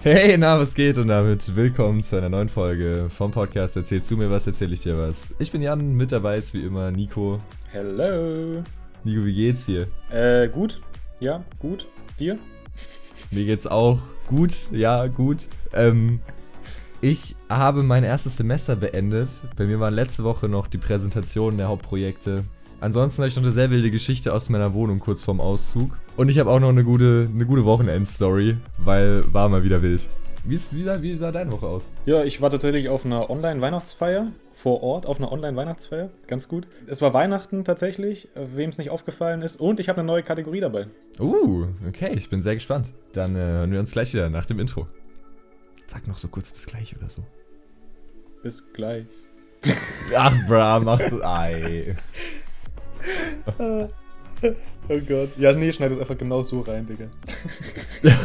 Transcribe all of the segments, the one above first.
Hey, na, was geht? Und damit willkommen zu einer neuen Folge vom Podcast Erzähl zu mir was, erzähl ich dir was. Ich bin Jan, mit dabei ist wie immer Nico. Hello. Nico, wie geht's dir? Äh, gut. Ja, gut. Dir? Mir geht's auch gut, ja, gut. Ähm, ich habe mein erstes Semester beendet. Bei mir waren letzte Woche noch die Präsentationen der Hauptprojekte. Ansonsten habe ich noch eine sehr wilde Geschichte aus meiner Wohnung kurz vorm Auszug. Und ich habe auch noch eine gute, eine gute Wochenendstory, weil war mal wieder wild. Wie, ist, wie, sah, wie sah deine Woche aus? Ja, ich war tatsächlich auf einer Online-Weihnachtsfeier vor Ort, auf einer Online-Weihnachtsfeier. Ganz gut. Es war Weihnachten tatsächlich, wem es nicht aufgefallen ist. Und ich habe eine neue Kategorie dabei. Uh, okay, ich bin sehr gespannt. Dann äh, hören wir uns gleich wieder nach dem Intro. Sag noch so kurz bis gleich oder so. Bis gleich. Ach, bra, mach das. Ei. oh Gott. Ja, nee, schneid es einfach genau so rein, Digga.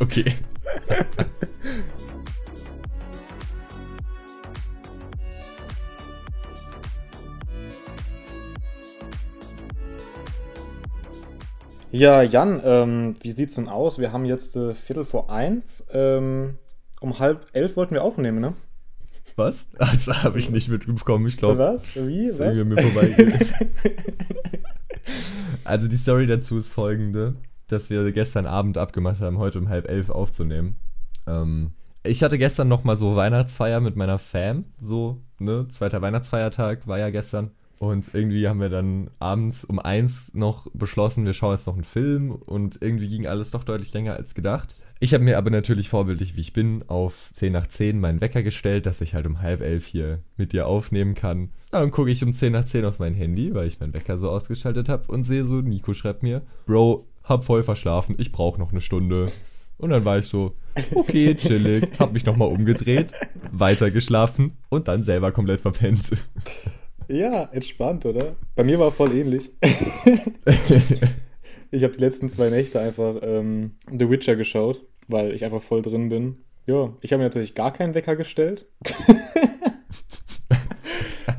okay. Ja, Jan, ähm, wie sieht's denn aus? Wir haben jetzt äh, Viertel vor eins. Ähm, um halb elf wollten wir aufnehmen, ne? Was? Das habe ich nicht mitbekommen, ich glaube. Was? Wie? Was? Mir also die Story dazu ist folgende, dass wir gestern Abend abgemacht haben, heute um halb elf aufzunehmen. Ähm, ich hatte gestern noch mal so Weihnachtsfeier mit meiner Fam, so, ne? Zweiter Weihnachtsfeiertag war ja gestern. Und irgendwie haben wir dann abends um eins noch beschlossen, wir schauen jetzt noch einen Film und irgendwie ging alles doch deutlich länger als gedacht. Ich habe mir aber natürlich vorbildlich, wie ich bin, auf 10 nach 10 meinen Wecker gestellt, dass ich halt um halb elf hier mit dir aufnehmen kann. Dann gucke ich um 10 nach 10 auf mein Handy, weil ich meinen Wecker so ausgeschaltet habe und sehe so, Nico schreibt mir, Bro, hab voll verschlafen, ich brauche noch eine Stunde. Und dann war ich so, okay, chillig, hab mich nochmal umgedreht, weiter geschlafen und dann selber komplett verpennt. Ja, entspannt, oder? Bei mir war voll ähnlich. ich habe die letzten zwei Nächte einfach ähm, The Witcher geschaut weil ich einfach voll drin bin. Ja, ich habe mir natürlich gar keinen Wecker gestellt.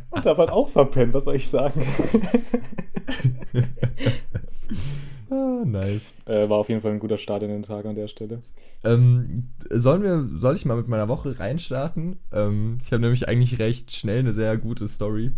Und habe halt auch verpennt, was soll ich sagen? ah, nice. Äh, war auf jeden Fall ein guter Start in den Tag an der Stelle. Ähm, sollen wir, soll ich mal mit meiner Woche reinstarten? Ähm, ich habe nämlich eigentlich recht schnell eine sehr gute Story.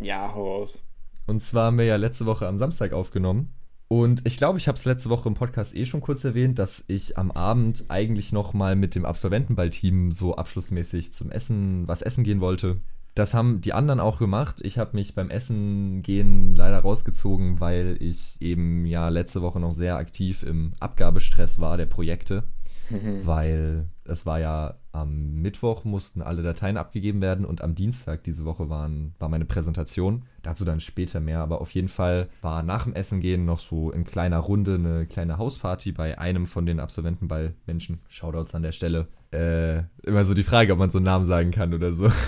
Ja, hau raus. Und zwar haben wir ja letzte Woche am Samstag aufgenommen. Und ich glaube, ich habe es letzte Woche im Podcast eh schon kurz erwähnt, dass ich am Abend eigentlich noch mal mit dem Absolventenballteam so abschlussmäßig zum Essen, was essen gehen wollte. Das haben die anderen auch gemacht. Ich habe mich beim Essen gehen leider rausgezogen, weil ich eben ja letzte Woche noch sehr aktiv im Abgabestress war der Projekte. Mhm. Weil es war ja am Mittwoch mussten alle Dateien abgegeben werden und am Dienstag diese Woche waren, war meine Präsentation. Dazu dann später mehr, aber auf jeden Fall war nach dem Essen gehen noch so in kleiner Runde eine kleine Hausparty bei einem von den Absolventenball-Menschen. Shoutouts an der Stelle. Äh, immer so die Frage, ob man so einen Namen sagen kann oder so.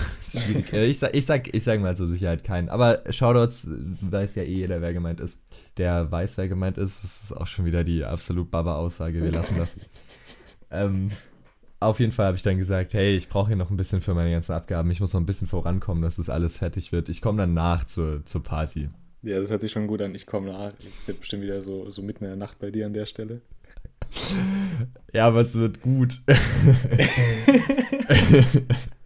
Äh, ich, sag, ich, sag, ich sag mal zur Sicherheit keinen. Aber Shoutouts weiß ja eh jeder, wer gemeint ist. Der weiß, wer gemeint ist. Das ist auch schon wieder die absolut Baba-Aussage. Wir lassen das. Ähm, auf jeden Fall habe ich dann gesagt, hey, ich brauche hier noch ein bisschen für meine ganzen Abgaben. Ich muss noch ein bisschen vorankommen, dass das alles fertig wird. Ich komme dann nach zur, zur Party. Ja, das hört sich schon gut an. Ich komme nach. Es wird bestimmt wieder so, so mitten in der Nacht bei dir an der Stelle. Ja, aber es wird gut.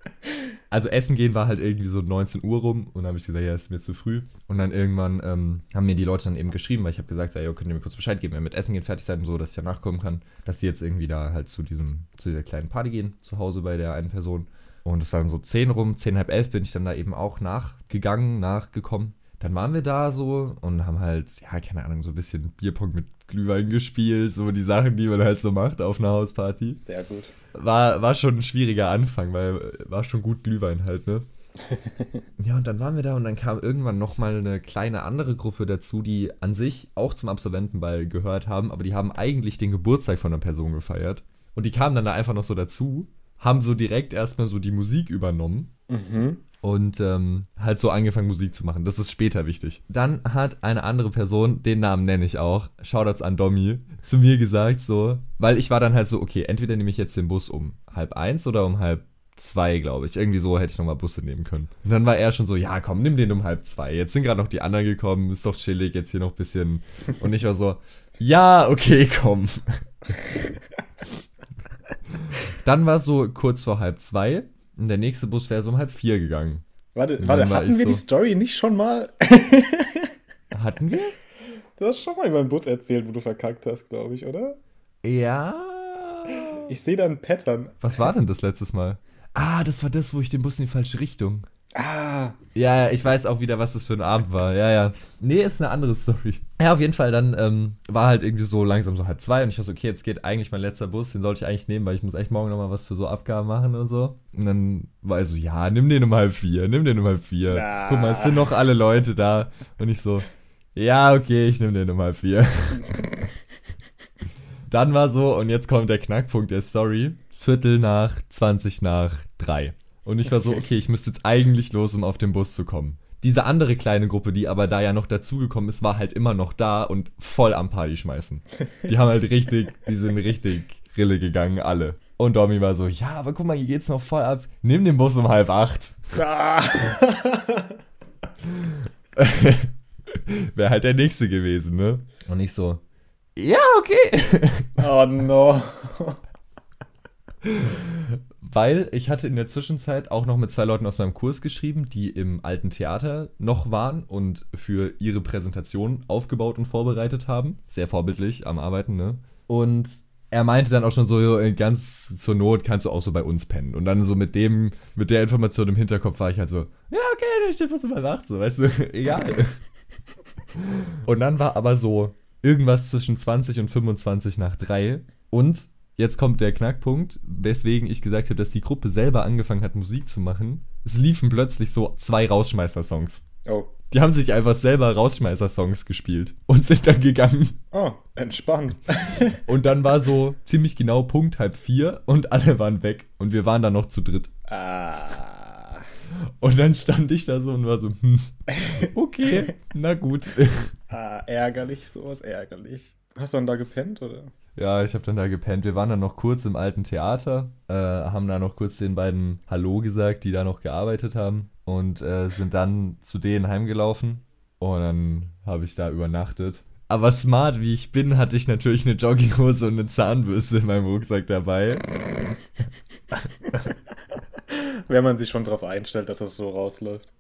also essen gehen war halt irgendwie so 19 Uhr rum und dann habe ich gesagt, ja, ist mir zu früh. Und dann irgendwann ähm, haben mir die Leute dann eben geschrieben, weil ich habe gesagt, ja, könnt ihr mir kurz Bescheid geben, wenn mit Essen gehen fertig seid und so, dass ich danach kommen kann, dass sie jetzt irgendwie da halt zu diesem, zu dieser kleinen Party gehen, zu Hause bei der einen Person. Und es waren so 10 rum, 10, halb 11 bin ich dann da eben auch nachgegangen, nachgekommen dann waren wir da so und haben halt, ja, keine Ahnung, so ein bisschen Bierpong mit Glühwein gespielt, so die Sachen, die man halt so macht auf einer Hausparty. Sehr gut. War, war schon ein schwieriger Anfang, weil war schon gut Glühwein halt, ne? ja, und dann waren wir da und dann kam irgendwann nochmal eine kleine andere Gruppe dazu, die an sich auch zum Absolventenball gehört haben, aber die haben eigentlich den Geburtstag von einer Person gefeiert. Und die kamen dann da einfach noch so dazu, haben so direkt erstmal so die Musik übernommen. Mhm und ähm, halt so angefangen Musik zu machen. Das ist später wichtig. Dann hat eine andere Person, den Namen nenne ich auch, Shoutouts an Domi, zu mir gesagt so, weil ich war dann halt so, okay, entweder nehme ich jetzt den Bus um halb eins oder um halb zwei, glaube ich. Irgendwie so hätte ich nochmal Busse nehmen können. Und dann war er schon so, ja komm, nimm den um halb zwei. Jetzt sind gerade noch die anderen gekommen, ist doch chillig, jetzt hier noch ein bisschen. Und ich war so, ja, okay, komm. Dann war so kurz vor halb zwei und der nächste Bus wäre so um halb vier gegangen. Warte, Und warte hatten wir die so- Story nicht schon mal? Hatten wir? Du hast schon mal über den Bus erzählt, wo du verkackt hast, glaube ich, oder? Ja. Ich sehe da ein Pattern. Was war denn das letztes Mal? Ah, das war das, wo ich den Bus in die falsche Richtung. Ah, Ja, ja, ich weiß auch wieder, was das für ein Abend war. Ja, ja. Nee, ist eine andere Story. Ja, auf jeden Fall, dann ähm, war halt irgendwie so langsam so halb zwei und ich war so, okay, jetzt geht eigentlich mein letzter Bus, den sollte ich eigentlich nehmen, weil ich muss echt morgen nochmal was für so Abgaben machen und so. Und dann war er so, ja, nimm den um halb vier, nimm den um halb vier. Ah. Guck mal, es sind noch alle Leute da. Und ich so, ja, okay, ich nehme den um halb vier. dann war so, und jetzt kommt der Knackpunkt der Story, Viertel nach, 20 nach drei. Und ich war so, okay, ich müsste jetzt eigentlich los, um auf den Bus zu kommen. Diese andere kleine Gruppe, die aber da ja noch dazugekommen ist, war halt immer noch da und voll am Party schmeißen. Die haben halt richtig, die sind richtig Rille gegangen, alle. Und Domi war so, ja, aber guck mal, hier geht's noch voll ab. Nimm den Bus um halb acht. ah. Wäre halt der nächste gewesen, ne? Und ich so, ja, okay. Oh no. Weil ich hatte in der Zwischenzeit auch noch mit zwei Leuten aus meinem Kurs geschrieben, die im alten Theater noch waren und für ihre Präsentation aufgebaut und vorbereitet haben. Sehr vorbildlich am Arbeiten, ne? Und er meinte dann auch schon so, ganz zur Not kannst du auch so bei uns pennen. Und dann so mit dem, mit der Information im Hinterkopf war ich halt so, ja, okay, dann steht was über Nacht, so, weißt du, egal. und dann war aber so irgendwas zwischen 20 und 25 nach drei und jetzt kommt der Knackpunkt, weswegen ich gesagt habe, dass die Gruppe selber angefangen hat, Musik zu machen. Es liefen plötzlich so zwei Rausschmeißer-Songs. Oh. Die haben sich einfach selber Rausschmeißer-Songs gespielt und sind dann gegangen. Oh, entspannt. Und dann war so ziemlich genau Punkt halb vier und alle waren weg. Und wir waren dann noch zu dritt. ah. Und dann stand ich da so und war so, hm, okay, na gut. ah. Ärgerlich, sowas ärgerlich. Hast du dann da gepennt, oder? Ja, ich habe dann da gepennt. Wir waren dann noch kurz im alten Theater, äh, haben da noch kurz den beiden Hallo gesagt, die da noch gearbeitet haben und äh, sind dann zu denen heimgelaufen und dann habe ich da übernachtet. Aber smart wie ich bin, hatte ich natürlich eine Jogginghose und eine Zahnbürste in meinem Rucksack dabei. Wenn man sich schon drauf einstellt, dass das so rausläuft.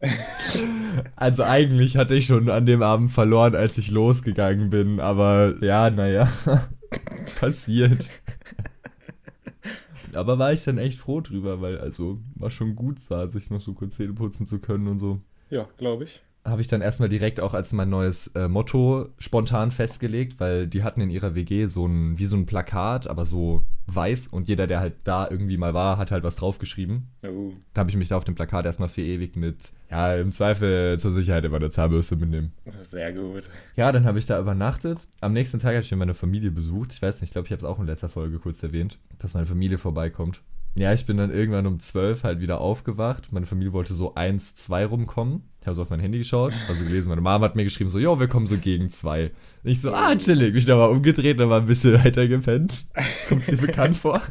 Also eigentlich hatte ich schon an dem Abend verloren, als ich losgegangen bin, aber ja, naja, passiert. Aber war ich dann echt froh drüber, weil also war schon gut, sah sich noch so kurz Zähne putzen zu können und so. Ja, glaube ich. Habe ich dann erstmal direkt auch als mein neues äh, Motto spontan festgelegt, weil die hatten in ihrer WG so ein, wie so ein Plakat, aber so weiß und jeder, der halt da irgendwie mal war, hat halt was draufgeschrieben. Oh. Da habe ich mich da auf dem Plakat erstmal verewigt mit, ja, im Zweifel zur Sicherheit immer eine Zahnbürste mitnehmen. Sehr gut. Ja, dann habe ich da übernachtet. Am nächsten Tag habe ich mir meine Familie besucht. Ich weiß nicht, ich glaube, ich habe es auch in letzter Folge kurz erwähnt, dass meine Familie vorbeikommt. Ja, ich bin dann irgendwann um 12 halt wieder aufgewacht. Meine Familie wollte so 1, 2 rumkommen. Ich habe so auf mein Handy geschaut, also gelesen, meine Mama hat mir geschrieben, so, jo, wir kommen so gegen 2. Ich so, ah, chillig. Mich nochmal umgedreht, dann war ein bisschen weiter gepennt. Kommt dir bekannt vor?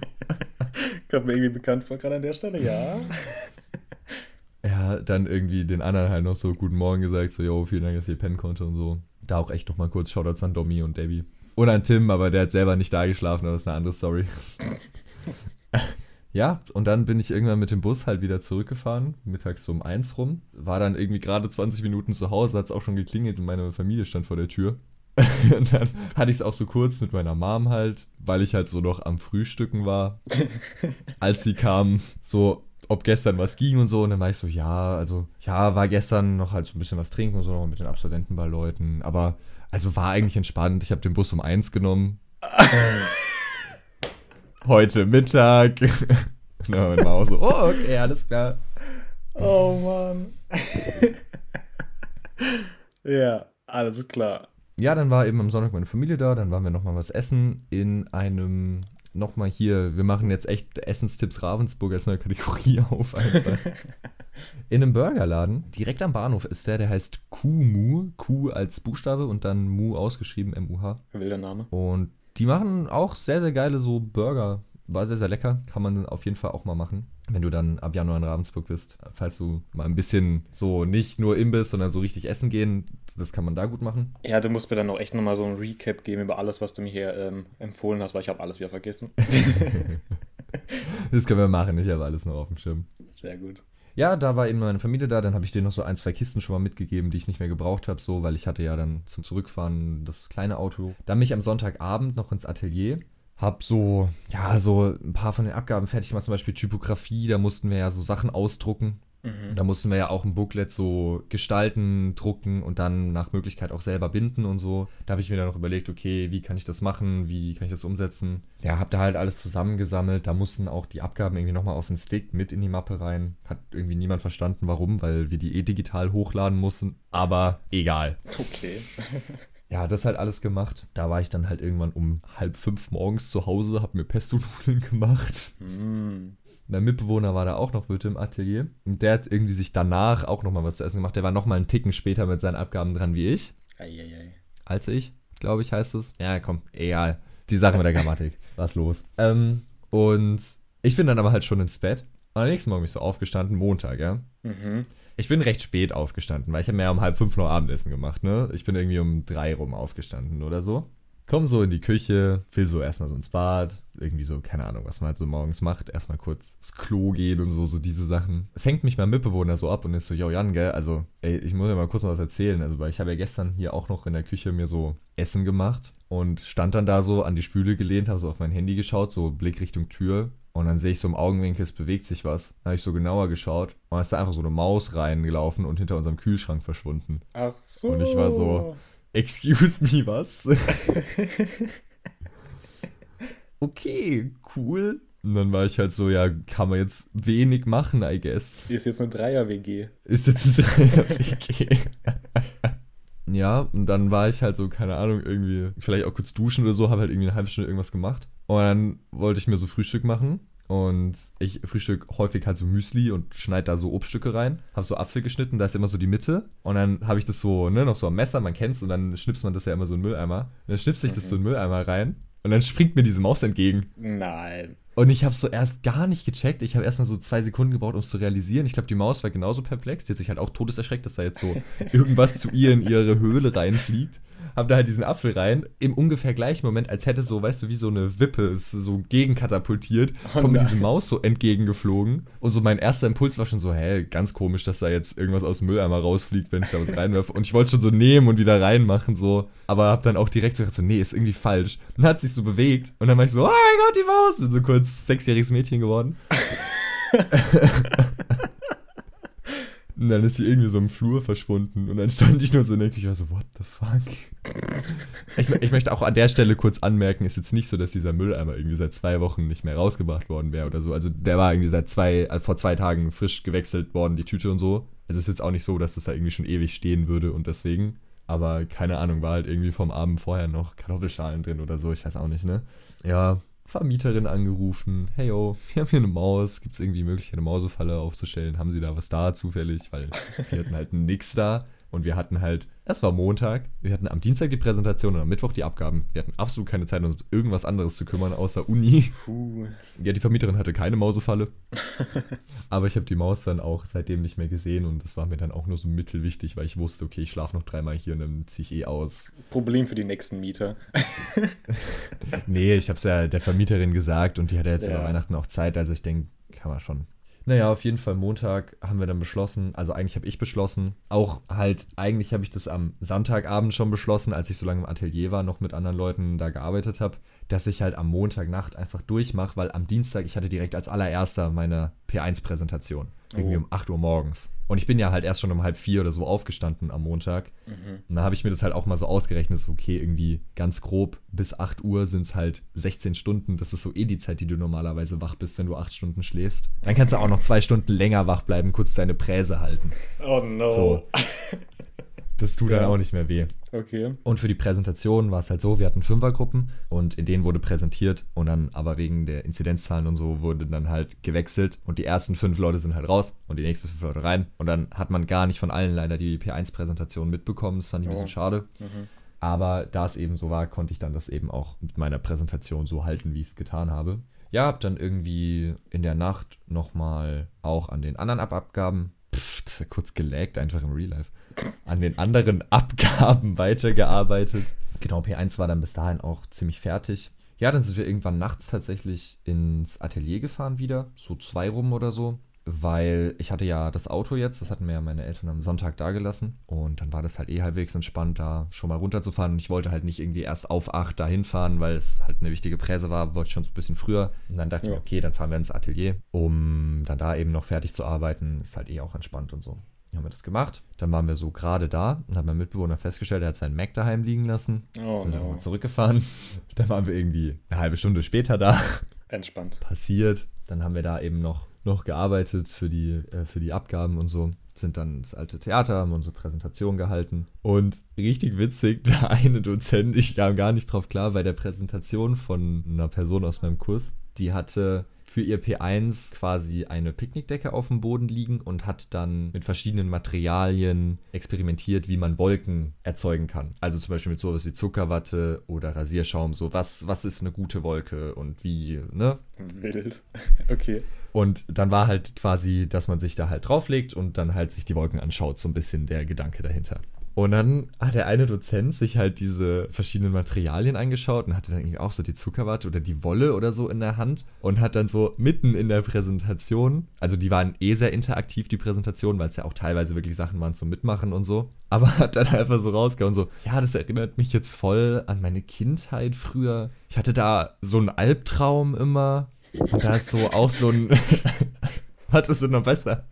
Kommt mir irgendwie bekannt vor, gerade an der Stelle, ja. Ja, dann irgendwie den anderen halt noch so guten Morgen gesagt, so, jo, vielen Dank, dass ihr pennen konnte und so. Da auch echt nochmal kurz Shoutouts an Domi und Debbie. Und an Tim, aber der hat selber nicht da geschlafen, aber das ist eine andere Story. ja, und dann bin ich irgendwann mit dem Bus halt wieder zurückgefahren, mittags so um eins rum. War dann irgendwie gerade 20 Minuten zu Hause, hat es auch schon geklingelt und meine Familie stand vor der Tür. und dann hatte ich es auch so kurz mit meiner Mom halt, weil ich halt so noch am Frühstücken war, als sie kam, so ob gestern was ging und so. Und dann war ich so, ja, also, ja, war gestern noch halt so ein bisschen was trinken und so, noch mit den Absolventenballleuten. Aber, also war eigentlich entspannt. Ich habe den Bus um eins genommen. Heute Mittag. Und dann war auch so, oh, okay, alles klar. Oh Mann. ja, alles klar. Ja, dann war eben am Sonntag meine Familie da, dann waren wir nochmal was essen in einem, nochmal hier, wir machen jetzt echt Essenstipps Ravensburg als neue Kategorie auf einfach. In einem Burgerladen, direkt am Bahnhof ist der, der heißt Kumu, Q als Buchstabe und dann Mu ausgeschrieben, M-U-H. Wilder Name. Und die machen auch sehr, sehr geile so Burger. War sehr, sehr lecker. Kann man auf jeden Fall auch mal machen, wenn du dann ab Januar in Ravensburg bist. Falls du mal ein bisschen so nicht nur Imbiss, sondern so richtig essen gehen, das kann man da gut machen. Ja, du musst mir dann auch echt nochmal so ein Recap geben über alles, was du mir hier ähm, empfohlen hast, weil ich habe alles wieder vergessen. das können wir machen, ich habe alles noch auf dem Schirm. Sehr gut. Ja, da war eben meine Familie da, dann habe ich denen noch so ein, zwei Kisten schon mal mitgegeben, die ich nicht mehr gebraucht habe, so, weil ich hatte ja dann zum Zurückfahren das kleine Auto. Dann mich am Sonntagabend noch ins Atelier, hab so, ja, so ein paar von den Abgaben fertig gemacht, zum Beispiel Typografie, da mussten wir ja so Sachen ausdrucken, Mhm. Da mussten wir ja auch ein Booklet so gestalten, drucken und dann nach Möglichkeit auch selber binden und so. Da habe ich mir dann noch überlegt, okay, wie kann ich das machen, wie kann ich das umsetzen. Ja, habe da halt alles zusammengesammelt. Da mussten auch die Abgaben irgendwie nochmal auf den Stick mit in die Mappe rein. Hat irgendwie niemand verstanden, warum, weil wir die eh digital hochladen mussten. Aber egal. Okay. Ja, das halt alles gemacht. Da war ich dann halt irgendwann um halb fünf morgens zu Hause, habe mir Pesto-Nudeln gemacht. Mm. Mein Mitbewohner war da auch noch mit im Atelier. Und der hat irgendwie sich danach auch nochmal was zu essen gemacht. Der war nochmal einen Ticken später mit seinen Abgaben dran wie ich. Eieiei. Als ich, glaube ich, heißt es. Ja, komm, egal. Die Sache mit der Grammatik. Was los? Ähm, und ich bin dann aber halt schon ins Bett. Und am nächsten Morgen bin ich so aufgestanden, Montag, ja. Mhm. Ich bin recht spät aufgestanden, weil ich habe mir ja um halb fünf noch Abendessen gemacht, ne? Ich bin irgendwie um drei rum aufgestanden oder so. Komm so in die Küche, will so erstmal so ins Bad, irgendwie so, keine Ahnung, was man halt so morgens macht, erstmal kurz ins Klo gehen und so, so diese Sachen. Fängt mich mein Mitbewohner so ab und ist so, yo Jan, gell, also, ey, ich muss ja mal kurz noch was erzählen, also, weil ich habe ja gestern hier auch noch in der Küche mir so Essen gemacht und stand dann da so an die Spüle gelehnt, habe so auf mein Handy geschaut, so Blick Richtung Tür und dann sehe ich so im Augenwinkel, es bewegt sich was. Dann habe ich so genauer geschaut und da ist da einfach so eine Maus reingelaufen und hinter unserem Kühlschrank verschwunden. Ach so. Und ich war so- Excuse me, was? okay, cool. Und dann war ich halt so, ja, kann man jetzt wenig machen, I guess. Hier ist jetzt eine Dreier-WG. Ist jetzt ein Dreier-WG. ja, und dann war ich halt so, keine Ahnung, irgendwie, vielleicht auch kurz duschen oder so, habe halt irgendwie eine halbe Stunde irgendwas gemacht. Und dann wollte ich mir so Frühstück machen. Und ich frühstück häufig halt so Müsli und schneide da so Obststücke rein. Habe so Apfel geschnitten, da ist immer so die Mitte. Und dann habe ich das so, ne, noch so am Messer, man kennt's, und dann schnipst man das ja immer so in den Mülleimer. Und dann schnipst ich das so in den Mülleimer rein. Und dann springt mir diese Maus entgegen. Nein. Und ich habe so erst gar nicht gecheckt. Ich habe erstmal so zwei Sekunden gebraucht, um es zu realisieren. Ich glaube, die Maus war genauso perplex. Die hat sich halt auch todeserschreckt, dass da jetzt so irgendwas zu ihr in ihre Höhle reinfliegt. Hab da halt diesen Apfel rein. Im ungefähr gleichen Moment, als hätte so, weißt du, wie so eine Wippe es so gegenkatapultiert, Oh kommt mir diese Maus so entgegengeflogen. Und so mein erster Impuls war schon so, hä, ganz komisch, dass da jetzt irgendwas aus dem Mülleimer rausfliegt, wenn ich da was reinwerfe. Und ich wollte schon so nehmen und wieder reinmachen, so. Aber hab dann auch direkt so gedacht, so, nee, ist irgendwie falsch. Dann hat sich so bewegt. Und dann war ich so, oh mein Gott, die Maus. Bin so kurz sechsjähriges Mädchen geworden. Und dann ist sie irgendwie so im Flur verschwunden. Und dann stand ich nur so in der Küche, so, what the fuck? Ich, ich möchte auch an der Stelle kurz anmerken, ist jetzt nicht so, dass dieser Mülleimer irgendwie seit zwei Wochen nicht mehr rausgebracht worden wäre oder so. Also der war irgendwie seit zwei, äh, vor zwei Tagen frisch gewechselt worden, die Tüte und so. Also ist jetzt auch nicht so, dass das da irgendwie schon ewig stehen würde und deswegen. Aber keine Ahnung, war halt irgendwie vom Abend vorher noch Kartoffelschalen drin oder so, ich weiß auch nicht, ne? Ja, Vermieterin angerufen, hey yo, wir haben hier eine Maus, gibt es irgendwie Möglichkeit, eine Mausefalle aufzustellen? Haben sie da was da zufällig? Weil wir hatten halt nix da und wir hatten halt, es war Montag, wir hatten am Dienstag die Präsentation und am Mittwoch die Abgaben. Wir hatten absolut keine Zeit, uns um irgendwas anderes zu kümmern, außer Uni. Puh. Ja, die Vermieterin hatte keine Mausefalle. Aber ich habe die Maus dann auch seitdem nicht mehr gesehen und das war mir dann auch nur so mittelwichtig, weil ich wusste, okay, ich schlafe noch dreimal hier und dann ziehe ich eh aus. Problem für die nächsten Mieter. Nee, ich habe es ja der Vermieterin gesagt und die hatte jetzt Ja. über Weihnachten auch Zeit, also ich denke, kann man schon. Naja, auf jeden Fall Montag haben wir dann beschlossen, also eigentlich habe ich beschlossen, auch halt, eigentlich habe ich das am Sonntagabend schon beschlossen, als ich so lange im Atelier war, noch mit anderen Leuten da gearbeitet habe, dass ich halt am Montagnacht einfach durchmache, weil am Dienstag, ich hatte direkt als allererster meine P1-Präsentation. Irgendwie Oh. um 8 Uhr morgens. Und ich bin ja halt erst schon um halb vier oder so aufgestanden am Montag. Mhm. Und da habe ich mir das halt auch mal so ausgerechnet, so okay, irgendwie ganz grob, bis 8 Uhr sind es halt 16 Stunden. Das ist so eh die Zeit, die du normalerweise wach bist, wenn du 8 Stunden schläfst. Dann kannst du auch noch zwei Stunden länger wach bleiben, kurz deine Präse halten. Oh no. So. Das tut dann Ja. auch nicht mehr weh. Okay. Und für die Präsentation war es halt so, wir hatten Fünfergruppen und in denen wurde präsentiert und dann aber wegen der Inzidenzzahlen und so wurde dann halt gewechselt und die ersten fünf Leute sind halt raus und die nächsten fünf Leute rein und dann hat man gar nicht von allen leider die P1-Präsentation mitbekommen, das fand ich ein bisschen Oh. schade. Mhm. Aber da es eben so war, konnte ich dann das eben auch mit meiner Präsentation so halten, wie ich es getan habe. Ja, hab dann irgendwie in der Nacht nochmal auch an den anderen Ab Abgaben, pff, kurz gelaggt einfach im Real Life, an den anderen Abgaben weitergearbeitet. Genau, P1 war dann bis dahin auch ziemlich fertig. ja, dann sind wir irgendwann nachts tatsächlich ins Atelier gefahren wieder, so zwei rum oder so weil ich hatte ja das Auto jetzt, das hatten mir ja meine Eltern am Sonntag dagelassen und dann war das halt eh halbwegs entspannt, da schon mal runterzufahren und ich wollte halt nicht irgendwie erst auf 8 dahin fahren, weil es halt eine wichtige Präse war, wollte ich schon so ein bisschen früher und dann dachte ja. ich mir, okay, dann fahren wir ins Atelier, um dann da eben noch fertig zu arbeiten, ist halt eh auch entspannt und so. Haben wir das gemacht. Dann waren wir so gerade da und haben mein Mitbewohner festgestellt, er hat seinen Mac daheim liegen lassen. Oh, dann no. sind wir zurückgefahren. Dann waren wir irgendwie eine halbe Stunde später da. Entspannt. Passiert. Dann haben wir da eben noch noch gearbeitet für die, äh, für die Abgaben und so. Sind dann ins alte Theater, haben unsere Präsentation gehalten. Und richtig witzig, der eine Dozent, ich kam gar nicht drauf klar, bei der Präsentation von einer Person aus meinem Kurs, die hatte für ihr P1 quasi eine Picknickdecke auf dem Boden liegen und hat dann mit verschiedenen Materialien experimentiert, wie man Wolken erzeugen kann. Also zum Beispiel mit sowas wie Zuckerwatte oder Rasierschaum. So, was, was ist eine gute Wolke und wie, ne? Wild. Okay. Und dann war halt quasi, dass man sich da halt drauflegt und dann halt sich die Wolken anschaut, so ein bisschen der Gedanke dahinter. Und dann hat der eine Dozent sich halt diese verschiedenen Materialien angeschaut und hatte dann irgendwie auch so die Zuckerwatte oder die Wolle oder so in der Hand und hat dann so mitten in der Präsentation, also die waren eh sehr interaktiv, die Präsentation, weil es ja auch teilweise wirklich Sachen waren zum Mitmachen und so, aber hat dann einfach so rausgehauen, so, ja, das erinnert mich jetzt voll an meine Kindheit früher. Ich hatte da so einen Albtraum immer und da ist so auch so ein, warte, ist noch besser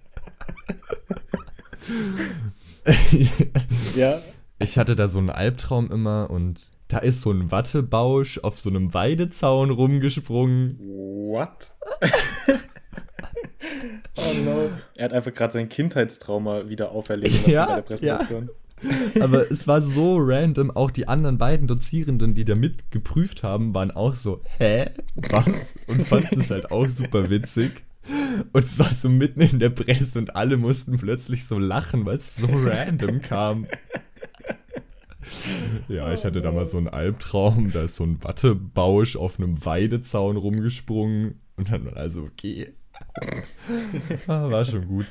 ja. Ich hatte da so einen Albtraum immer und da ist so ein Wattebausch auf so einem Weidezaun rumgesprungen. What? oh no. Er hat einfach gerade sein Kindheitstrauma wieder auferlegen lassen ja, bei der Präsentation. Ja. Aber es war so random. Auch die anderen beiden Dozierenden, die da mitgeprüft haben, waren auch so, hä? Was? Und fanden es halt auch super witzig. Und es war so mitten in der Presse und alle mussten plötzlich so lachen, weil es so random kam. Ja, ich hatte da mal so einen Albtraum, da ist so ein Wattebausch auf einem Weidezaun rumgesprungen und dann war also okay. Ah, war schon gut.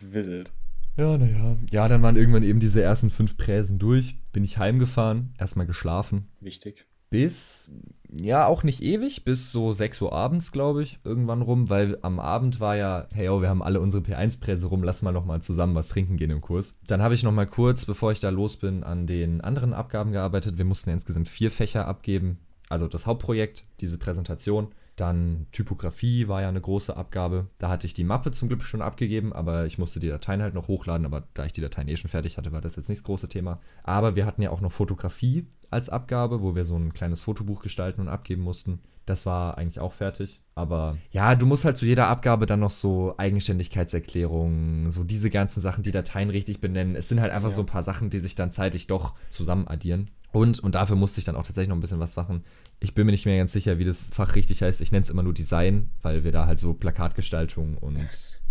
Wild. Ja, naja. Ja, dann waren irgendwann eben diese ersten fünf Präsen durch. Bin ich heimgefahren, erstmal geschlafen. Wichtig bis, ja, auch nicht ewig, bis so 6 Uhr abends, glaube ich, irgendwann rum, weil am Abend war ja, hey, oh, wir haben alle unsere P1-Präse rum, lass mal nochmal zusammen was trinken gehen im Kurs. Dann habe ich nochmal kurz, bevor ich da los bin, an den anderen Abgaben gearbeitet. Wir mussten ja insgesamt vier Fächer abgeben. Also das Hauptprojekt, diese Präsentation. Dann Typografie war ja eine große Abgabe. Da hatte ich die Mappe zum Glück schon abgegeben, aber ich musste die Dateien halt noch hochladen. Aber da ich die Dateien eh schon fertig hatte, war das jetzt nicht das große Thema. Aber wir hatten ja auch noch Fotografie als Abgabe, wo wir so ein kleines Fotobuch gestalten und abgeben mussten. Das war eigentlich auch fertig. Aber ja, du musst halt zu jeder Abgabe dann noch so Eigenständigkeitserklärungen, so diese ganzen Sachen, die Dateien richtig benennen. Es sind halt einfach ja. so ein paar Sachen, die sich dann zeitlich doch zusammen addieren. Und, und dafür musste ich dann auch tatsächlich noch ein bisschen was machen. Ich bin mir nicht mehr ganz sicher, wie das Fach richtig heißt. Ich nenne es immer nur Design, weil wir da halt so Plakatgestaltung und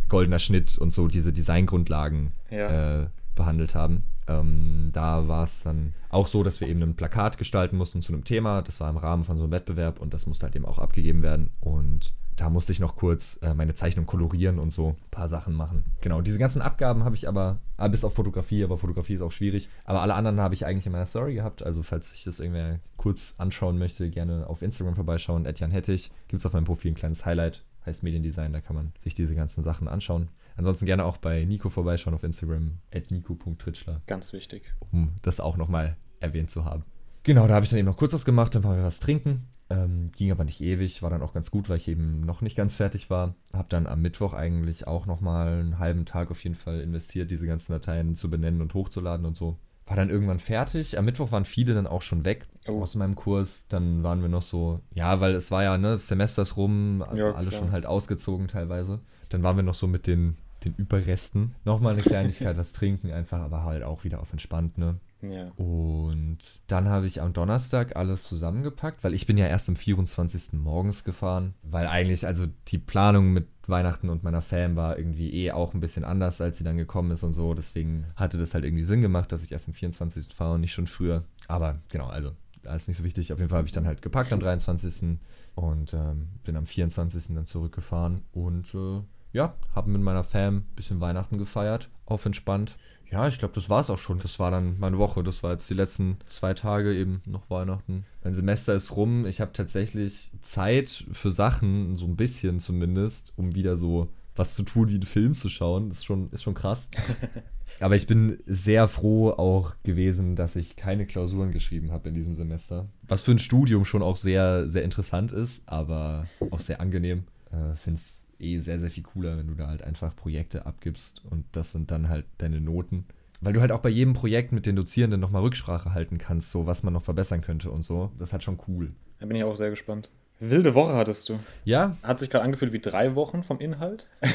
goldener Schnitt und so diese Designgrundlagen ja. äh, behandelt haben. Ähm, da war es dann auch so, dass wir eben ein Plakat gestalten mussten zu einem Thema. Das war im Rahmen von so einem Wettbewerb und das musste halt eben auch abgegeben werden. Und da musste ich noch kurz äh, meine Zeichnung kolorieren und so ein paar Sachen machen. Genau, diese ganzen Abgaben habe ich aber, ah, bis auf Fotografie, aber Fotografie ist auch schwierig. Aber alle anderen habe ich eigentlich in meiner Story gehabt. Also, falls ich das irgendwer kurz anschauen möchte, gerne auf Instagram vorbeischauen. Etienne Hettich. Gibt es auf meinem Profil ein kleines Highlight, heißt Mediendesign. Da kann man sich diese ganzen Sachen anschauen. Ansonsten gerne auch bei Nico vorbeischauen auf Instagram, at nico.tritschler. Ganz wichtig. Um das auch nochmal erwähnt zu haben. Genau, da habe ich dann eben noch kurz was gemacht, dann waren wir was trinken. Ähm, ging aber nicht ewig, war dann auch ganz gut, weil ich eben noch nicht ganz fertig war. Habe dann am Mittwoch eigentlich auch nochmal einen halben Tag auf jeden Fall investiert, diese ganzen Dateien zu benennen und hochzuladen und so. War dann irgendwann fertig. Am Mittwoch waren viele dann auch schon weg oh. aus meinem Kurs. Dann waren wir noch so, ja, weil es war ja, ne, das Semester ist rum, ja, alle schon halt ausgezogen teilweise. Dann waren wir noch so mit den den Überresten nochmal eine Kleinigkeit was trinken, einfach, aber halt auch wieder auf entspannt, ne? Ja. Und dann habe ich am Donnerstag alles zusammengepackt, weil ich bin ja erst am 24. morgens gefahren, weil eigentlich, also die Planung mit Weihnachten und meiner Fam war irgendwie eh auch ein bisschen anders, als sie dann gekommen ist und so. Deswegen hatte das halt irgendwie Sinn gemacht, dass ich erst am 24. fahre und nicht schon früher. Aber genau, also ist nicht so wichtig. Auf jeden Fall habe ich dann halt gepackt am 23. und ähm, bin am 24. dann zurückgefahren und äh, ja, habe mit meiner Fam ein bisschen Weihnachten gefeiert, auf entspannt. Ja, ich glaube, das war es auch schon. Das war dann meine Woche. Das war jetzt die letzten zwei Tage eben noch Weihnachten. Mein Semester ist rum. Ich habe tatsächlich Zeit für Sachen, so ein bisschen zumindest, um wieder so was zu tun, wie einen Film zu schauen. Das ist schon, ist schon krass. Aber ich bin sehr froh auch gewesen, dass ich keine Klausuren geschrieben habe in diesem Semester. Was für ein Studium schon auch sehr, sehr interessant ist, aber auch sehr angenehm. Äh, Finde es eh sehr, sehr viel cooler, wenn du da halt einfach Projekte abgibst und das sind dann halt deine Noten. Weil du halt auch bei jedem Projekt mit den Dozierenden nochmal Rücksprache halten kannst, so was man noch verbessern könnte und so. Das hat schon cool. Da bin ich auch sehr gespannt. Wilde Woche hattest du. Ja. Hat sich gerade angefühlt wie drei Wochen vom Inhalt.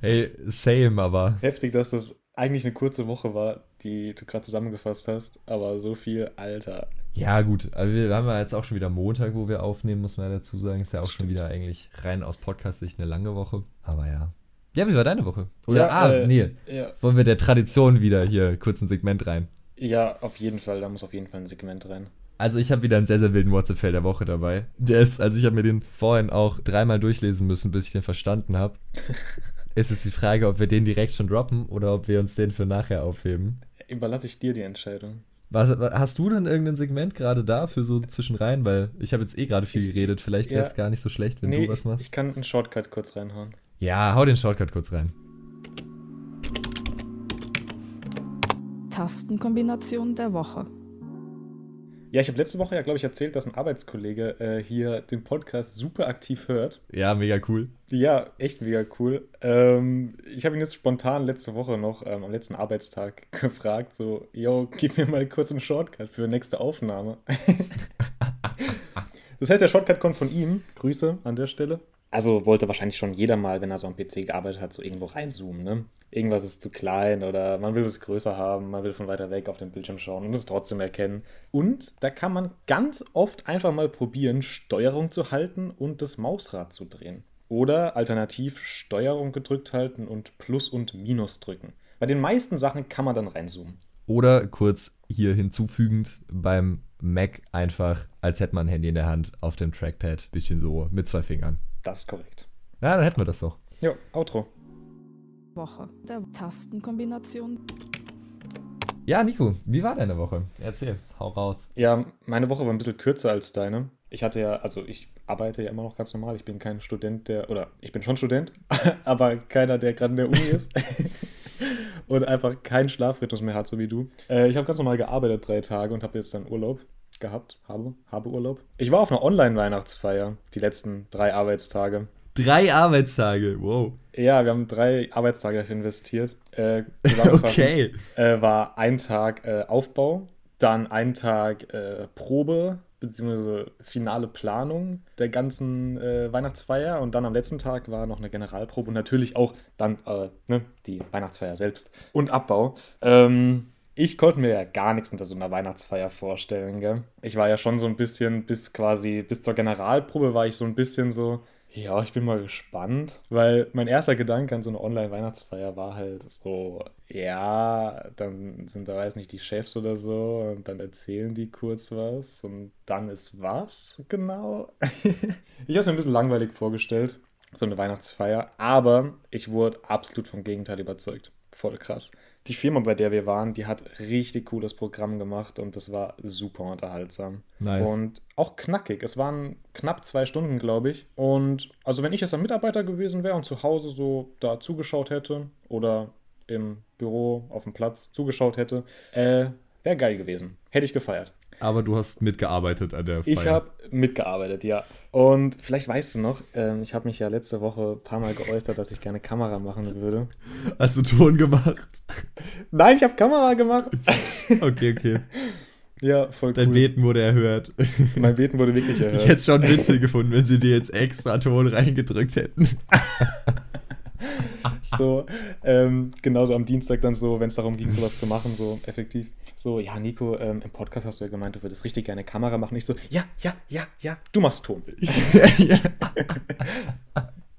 Ey, same, aber. Heftig, dass das eigentlich eine kurze Woche war, die du gerade zusammengefasst hast, aber so viel, Alter. Ja, gut, aber wir haben ja jetzt auch schon wieder Montag, wo wir aufnehmen, muss man ja dazu sagen. Ist ja auch schon wieder eigentlich rein aus Podcast-Sicht eine lange Woche. Aber ja. Ja, wie war deine Woche? Oder, Ja, ah, äh, nee. Ja. Wollen wir der Tradition wieder hier kurz ein Segment rein? ja, auf jeden Fall, da muss auf jeden Fall ein Segment rein. Also ich habe wieder einen sehr, sehr wilden WhatsApp-Fail der Woche dabei. Der ist, also ich habe mir den vorhin auch dreimal durchlesen müssen, bis ich den verstanden habe. ist jetzt die Frage, ob wir den direkt schon droppen oder ob wir uns den für nachher aufheben. Überlasse ich dir die Entscheidung. Was, hast du denn irgendein Segment gerade da für so zwischenrein? Weil ich habe jetzt eh gerade viel Ich- geredet. Vielleicht wäre es ja. gar nicht so schlecht, wenn nee, du was ich, machst. ich kann einen Shortcut kurz reinhauen. ja, hau den Shortcut kurz rein. Tastenkombination der Woche. Ja, ich habe letzte Woche ja, glaube ich, erzählt, dass ein Arbeitskollege äh, hier den Podcast super aktiv hört. Ja, mega cool. Ja, echt mega cool. Ähm, ich habe ihn jetzt spontan letzte Woche noch ähm, am letzten Arbeitstag gefragt, so, yo, gib mir mal kurz einen Shortcut für nächste Aufnahme. das heißt, der Shortcut kommt von ihm. Grüße an der Stelle. Also wollte wahrscheinlich schon jeder mal, wenn er so am PC gearbeitet hat, so irgendwo reinzoomen, ne? Irgendwas ist zu klein oder man will es größer haben, man will von weiter weg auf den Bildschirm schauen und es trotzdem erkennen. Und da kann man ganz oft einfach mal probieren, Steuerung zu halten und das Mausrad zu drehen. Oder alternativ Steuerung gedrückt halten und Plus und Minus drücken. Bei den meisten Sachen kann man dann reinzoomen. Oder kurz hier hinzufügend beim Mac einfach, als hätte man ein Handy in der Hand auf dem Trackpad. Bisschen so mit zwei Fingern. Das ist korrekt. Ja, dann hätten wir das doch. Jo, Outro. Woche der Tastenkombination. Ja, Nico, wie war deine Woche? Erzähl, hau raus. Ja, meine Woche war ein bisschen kürzer als deine. Ich hatte ja, also ich arbeite ja immer noch ganz normal. Ich bin kein Student, der, oder ich bin schon Student, aber keiner, der gerade in der Uni ist. und einfach keinen Schlafrhythmus mehr hat, so wie du. Äh, ich habe ganz normal gearbeitet drei Tage und habe jetzt dann Urlaub gehabt. Habe, habe Urlaub. Ich war auf einer Online-Weihnachtsfeier die letzten drei Arbeitstage. Drei Arbeitstage, wow. Ja, wir haben drei Arbeitstage dafür investiert. Äh. Okay. äh, war ein Tag äh, Aufbau, dann ein Tag äh, Probe beziehungsweise finale Planung der ganzen äh, Weihnachtsfeier und dann am letzten Tag war noch eine Generalprobe und natürlich auch dann äh, ne, die Weihnachtsfeier selbst und Abbau. Ähm, ich konnte mir ja gar nichts unter so einer Weihnachtsfeier vorstellen, gell? Ich war ja schon so ein bisschen bis quasi, bis zur Generalprobe war ich so ein bisschen so, ja, ich bin mal gespannt, weil mein erster Gedanke an so eine Online-Weihnachtsfeier war halt so, ja, dann sind da, weiß nicht, die Chefs oder so und dann erzählen die kurz was und dann ist was genau. ich habe es mir ein bisschen langweilig vorgestellt, so eine Weihnachtsfeier, aber ich wurde absolut vom Gegenteil überzeugt. Voll krass. Die Firma, bei der wir waren, die hat richtig cooles Programm gemacht und das war super unterhaltsam. Nice. Und auch knackig. Es waren knapp zwei Stunden, glaube ich. Und also wenn ich jetzt ein Mitarbeiter gewesen wäre und zu Hause so da zugeschaut hätte oder im Büro auf dem Platz zugeschaut hätte, äh, wäre geil gewesen. Hätte ich gefeiert. Aber du hast mitgearbeitet an der Feier. Ich habe mitgearbeitet, ja. Und vielleicht weißt du noch, ähm, ich habe mich ja letzte Woche ein paar Mal geäußert, dass ich gerne Kamera machen würde. Hast du Ton gemacht? Nein, ich habe Kamera gemacht. Okay, okay. ja, voll Dein cool. Beten wurde erhört. mein Beten wurde wirklich Ich erhört. hätte es schon witzig gefunden, wenn sie dir jetzt extra Ton reingedrückt hätten. So, ähm, genauso am Dienstag dann so, wenn es darum ging, sowas zu machen, so effektiv. So, ja, Nico, ähm, im Podcast hast du ja gemeint, du würdest richtig gerne Kamera machen. Ich so, ja, ja, ja, ja, du machst Ton.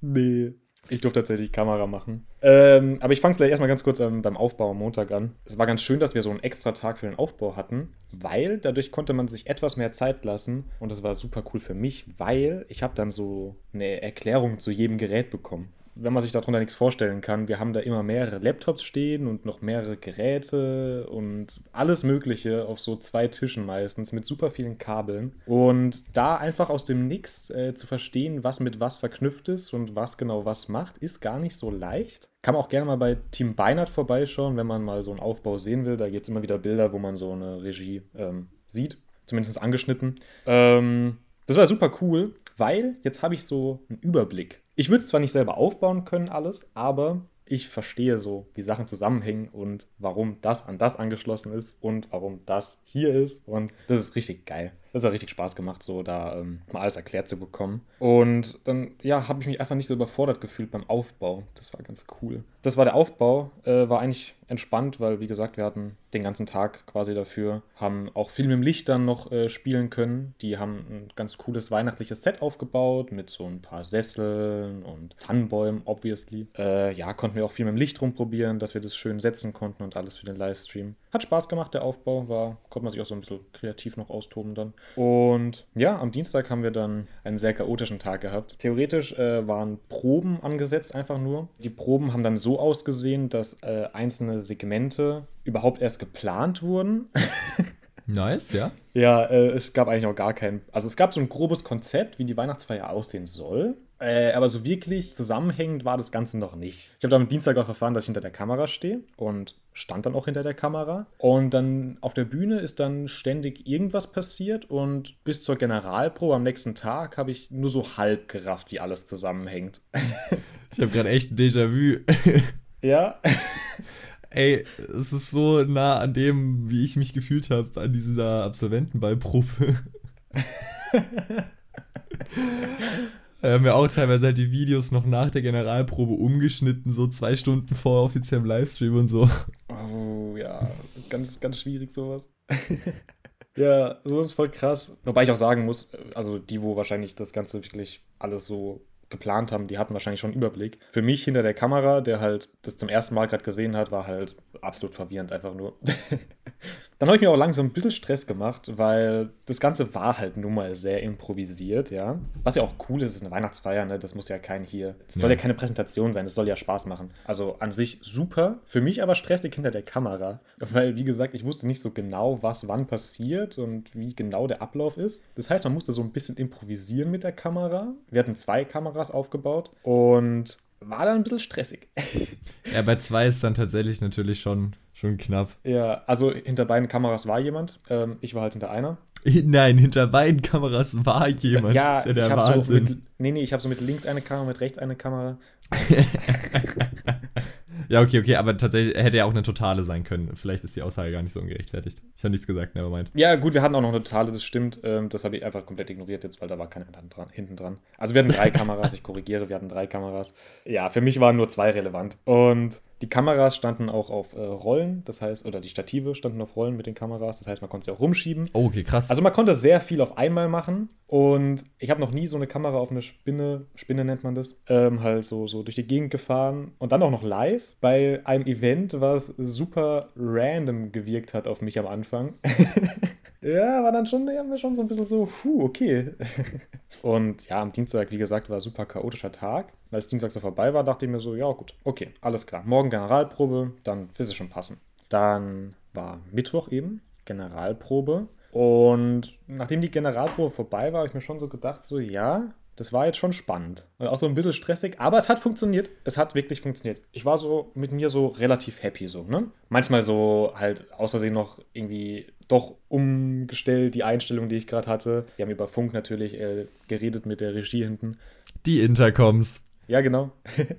Nee. Ich durfte tatsächlich Kamera machen. Ähm, aber ich fange vielleicht erstmal ganz kurz ähm, beim Aufbau am Montag an. Es war ganz schön, dass wir so einen extra Tag für den Aufbau hatten, weil dadurch konnte man sich etwas mehr Zeit lassen und das war super cool für mich, weil ich habe dann so eine Erklärung zu jedem Gerät bekommen wenn man sich darunter nichts vorstellen kann, wir haben da immer mehrere Laptops stehen und noch mehrere Geräte und alles Mögliche auf so zwei Tischen meistens mit super vielen Kabeln. Und da einfach aus dem Nix äh, zu verstehen, was mit was verknüpft ist und was genau was macht, ist gar nicht so leicht. Kann man auch gerne mal bei Team Beinert vorbeischauen, wenn man mal so einen Aufbau sehen will. Da gibt es immer wieder Bilder, wo man so eine Regie ähm, sieht, zumindest angeschnitten. Ähm, das war super cool, weil jetzt habe ich so einen Überblick. Ich würde es zwar nicht selber aufbauen können, alles, aber ich verstehe so, wie Sachen zusammenhängen und warum das an das angeschlossen ist und warum das hier ist. Und das ist richtig geil. Das hat richtig Spaß gemacht, so da ähm, mal alles erklärt zu bekommen. Und dann, ja, habe ich mich einfach nicht so überfordert gefühlt beim Aufbau. Das war ganz cool. Das war der Aufbau, äh, war eigentlich entspannt, weil, wie gesagt, wir hatten den ganzen Tag quasi dafür, haben auch viel mit dem Licht dann noch äh, spielen können. Die haben ein ganz cooles weihnachtliches Set aufgebaut mit so ein paar Sesseln und Tannenbäumen, obviously. Äh, ja, konnten wir auch viel mit dem Licht rumprobieren, dass wir das schön setzen konnten und alles für den Livestream. Hat Spaß gemacht, der Aufbau, war, konnte man sich auch so ein bisschen kreativ noch austoben dann. Und ja, am Dienstag haben wir dann einen sehr chaotischen Tag gehabt. Theoretisch äh, waren Proben angesetzt, einfach nur. Die Proben haben dann so ausgesehen, dass äh, einzelne Segmente überhaupt erst geplant wurden. Nice, ja. Ja, äh, es gab eigentlich noch gar kein. Also es gab so ein grobes Konzept, wie die Weihnachtsfeier aussehen soll. Äh, aber so wirklich zusammenhängend war das Ganze noch nicht. Ich habe dann am Dienstag auch erfahren, dass ich hinter der Kamera stehe und stand dann auch hinter der Kamera. Und dann auf der Bühne ist dann ständig irgendwas passiert und bis zur Generalprobe am nächsten Tag habe ich nur so halb gerafft, wie alles zusammenhängt. ich habe gerade echt ein Déjà-vu. ja. Ey, es ist so nah an dem, wie ich mich gefühlt habe, an dieser Absolventenballprobe. Wir haben ja auch teilweise halt die Videos noch nach der Generalprobe umgeschnitten, so zwei Stunden vor offiziellem Livestream und so. Oh ja, ganz, ganz schwierig sowas. ja, sowas ist voll krass. Wobei ich auch sagen muss, also die, wo wahrscheinlich das Ganze wirklich alles so geplant haben, die hatten wahrscheinlich schon einen Überblick. Für mich hinter der Kamera, der halt das zum ersten Mal gerade gesehen hat, war halt absolut verwirrend einfach nur. Dann habe ich mir auch langsam ein bisschen Stress gemacht, weil das Ganze war halt nun mal sehr improvisiert, ja. Was ja auch cool ist, ist eine Weihnachtsfeier, ne? Das muss ja kein hier. Das soll ja. ja keine Präsentation sein, das soll ja Spaß machen. Also an sich super. Für mich aber stressig hinter der Kamera, weil, wie gesagt, ich wusste nicht so genau, was wann passiert und wie genau der Ablauf ist. Das heißt, man musste so ein bisschen improvisieren mit der Kamera. Wir hatten zwei Kameras aufgebaut und war dann ein bisschen stressig. Ja, bei zwei ist dann tatsächlich natürlich schon, schon knapp. Ja, also hinter beiden Kameras war jemand. Ähm, ich war halt hinter einer. Nein, hinter beiden Kameras war jemand. Ja, ja ich habe so mit, nee, nee, ich habe so mit links eine Kamera, mit rechts eine Kamera. ja, okay, okay, aber tatsächlich hätte ja auch eine totale sein können. Vielleicht ist die Aussage gar nicht so ungerechtfertigt. Ich habe nichts gesagt, never mind. Ja, gut, wir hatten auch noch eine totale, das stimmt. Ähm, das habe ich einfach komplett ignoriert jetzt, weil da war keine dran, hinten dran. Also wir hatten drei Kameras, ich korrigiere, wir hatten drei Kameras. Ja, für mich waren nur zwei relevant. Und die Kameras standen auch auf äh, Rollen, das heißt, oder die Stative standen auf Rollen mit den Kameras, das heißt, man konnte sie auch rumschieben. Oh, okay, krass. Also man konnte sehr viel auf einmal machen und ich habe noch nie so eine Kamera auf eine Spinne, Spinne nennt man das, ähm, halt so, so durch die Gegend gefahren und dann auch noch live bei einem Event, was super random gewirkt hat auf mich am Anfang. ja, war dann schon, ja, schon so ein bisschen so, puh, okay. und ja, am Dienstag, wie gesagt, war super chaotischer Tag. Als Dienstag so vorbei war, dachte ich mir so, ja gut, okay, alles klar. Morgen Generalprobe, dann wird es schon passen. Dann war Mittwoch eben, Generalprobe. Und nachdem die Generalprobe vorbei war, habe ich mir schon so gedacht, so ja, das war jetzt schon spannend. Und auch so ein bisschen stressig, aber es hat funktioniert. Es hat wirklich funktioniert. Ich war so mit mir so relativ happy so, ne? Manchmal so halt aus Versehen noch irgendwie doch umgestellt, die Einstellung, die ich gerade hatte. Wir haben über Funk natürlich äh, geredet mit der Regie hinten. Die Intercoms. Ja, genau.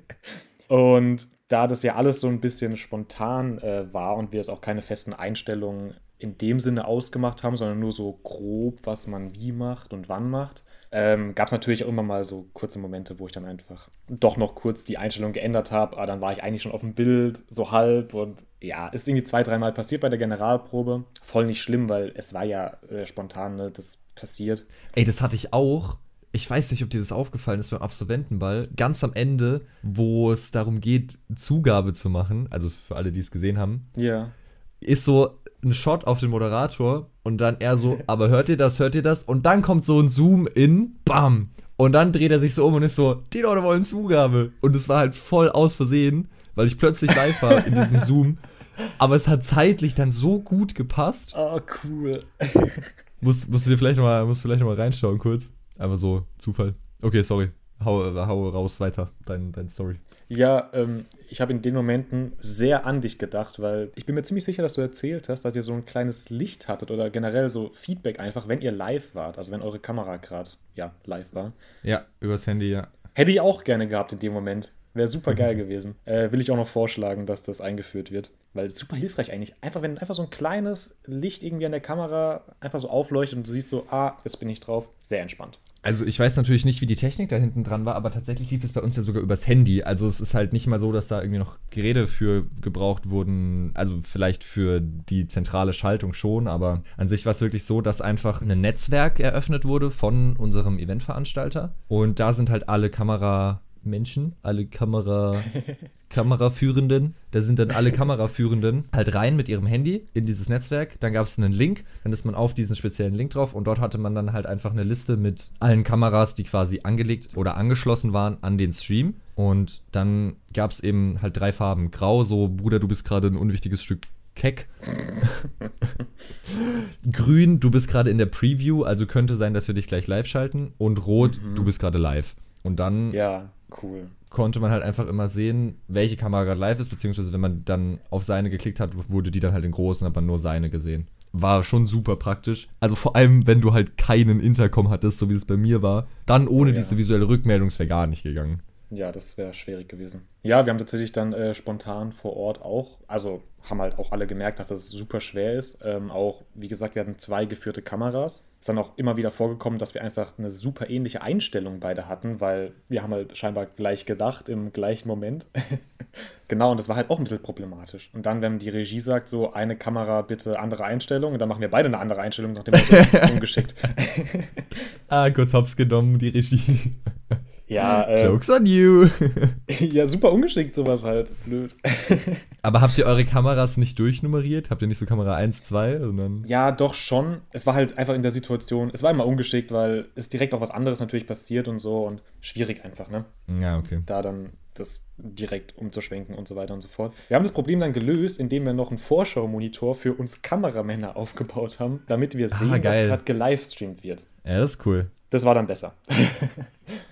und da das ja alles so ein bisschen spontan äh, war und wir es auch keine festen Einstellungen in dem Sinne ausgemacht haben, sondern nur so grob, was man wie macht und wann macht, ähm, gab es natürlich auch immer mal so kurze Momente, wo ich dann einfach doch noch kurz die Einstellung geändert habe, aber dann war ich eigentlich schon auf dem Bild, so halb und ja, ist irgendwie zwei, dreimal passiert bei der Generalprobe. Voll nicht schlimm, weil es war ja äh, spontan, ne, das passiert. Ey, das hatte ich auch ich weiß nicht, ob dir das aufgefallen ist beim Absolventenball, ganz am Ende, wo es darum geht, Zugabe zu machen, also für alle, die es gesehen haben, Ja. ist so ein Shot auf den Moderator und dann er so, aber hört ihr das, hört ihr das? Und dann kommt so ein Zoom in, bam. Und dann dreht er sich so um und ist so, die Leute wollen Zugabe. Und es war halt voll aus Versehen, weil ich plötzlich live war in diesem Zoom. Aber es hat zeitlich dann so gut gepasst. Oh, cool. Musst, musst du dir vielleicht nochmal noch mal reinschauen kurz. Einfach so, Zufall. Okay, sorry. Hau, hau raus weiter, dein, dein Story. Ja, ähm, ich habe in den Momenten sehr an dich gedacht, weil ich bin mir ziemlich sicher, dass du erzählt hast, dass ihr so ein kleines Licht hattet oder generell so Feedback einfach, wenn ihr live wart, also wenn eure Kamera gerade ja, live war. Ja, übers Handy, ja. Hätte ich auch gerne gehabt in dem Moment. Wäre super geil gewesen. Äh, will ich auch noch vorschlagen, dass das eingeführt wird. Weil super hilfreich eigentlich. Einfach, wenn einfach so ein kleines Licht irgendwie an der Kamera einfach so aufleuchtet und du siehst so, ah, jetzt bin ich drauf. Sehr entspannt. Also ich weiß natürlich nicht, wie die Technik da hinten dran war, aber tatsächlich lief es bei uns ja sogar übers Handy. Also es ist halt nicht mal so, dass da irgendwie noch Geräte für gebraucht wurden. Also vielleicht für die zentrale Schaltung schon, aber an sich war es wirklich so, dass einfach ein Netzwerk eröffnet wurde von unserem Eventveranstalter. Und da sind halt alle Kameramenschen, alle Kamera... Kameraführenden, da sind dann alle Kameraführenden halt rein mit ihrem Handy in dieses Netzwerk. Dann gab es einen Link, dann ist man auf diesen speziellen Link drauf und dort hatte man dann halt einfach eine Liste mit allen Kameras, die quasi angelegt oder angeschlossen waren an den Stream. Und dann gab es eben halt drei Farben. Grau, so Bruder, du bist gerade ein unwichtiges Stück Keck. Grün, du bist gerade in der Preview, also könnte sein, dass wir dich gleich live schalten. Und Rot, du bist gerade live. Und dann Ja, cool. Konnte man halt einfach immer sehen, welche Kamera gerade live ist, beziehungsweise wenn man dann auf seine geklickt hat, wurde die dann halt in groß und hat man nur seine gesehen. War schon super praktisch. Also vor allem, wenn du halt keinen Intercom hattest, so wie es bei mir war, dann ohne Oh ja. diese visuelle Rückmeldung wäre gar nicht gegangen. Ja, das wäre schwierig gewesen. Ja, wir haben tatsächlich dann äh, spontan vor Ort auch, also haben halt auch alle gemerkt, dass das super schwer ist. Ähm, auch, wie gesagt, wir hatten zwei geführte Kameras. Ist dann auch immer wieder vorgekommen, dass wir einfach eine super ähnliche Einstellung beide hatten, weil wir haben halt scheinbar gleich gedacht im gleichen Moment. genau, und das war halt auch ein bisschen problematisch. Und dann, wenn die Regie sagt, so eine Kamera bitte andere Einstellung, dann machen wir beide eine andere Einstellung, nachdem wir umgeschickt. Ah, kurz hops genommen, die Regie. ja, äh, Jokes on you. ja, super ungeschickt sowas halt. Blöd. Aber habt ihr eure Kameras nicht durchnummeriert? Habt ihr nicht so Kamera 1, 2, sondern. Ja, doch schon. Es war halt einfach in der Situation, es war immer ungeschickt, weil es direkt auch was anderes natürlich passiert und so und schwierig einfach, ne? Ja, okay. Da dann das direkt umzuschwenken und so weiter und so fort. Wir haben das Problem dann gelöst, indem wir noch einen Vorschau-Monitor für uns Kameramänner aufgebaut haben, damit wir sehen, was geil. gerade gelivestreamt wird. Ja, das ist cool. Das war dann besser.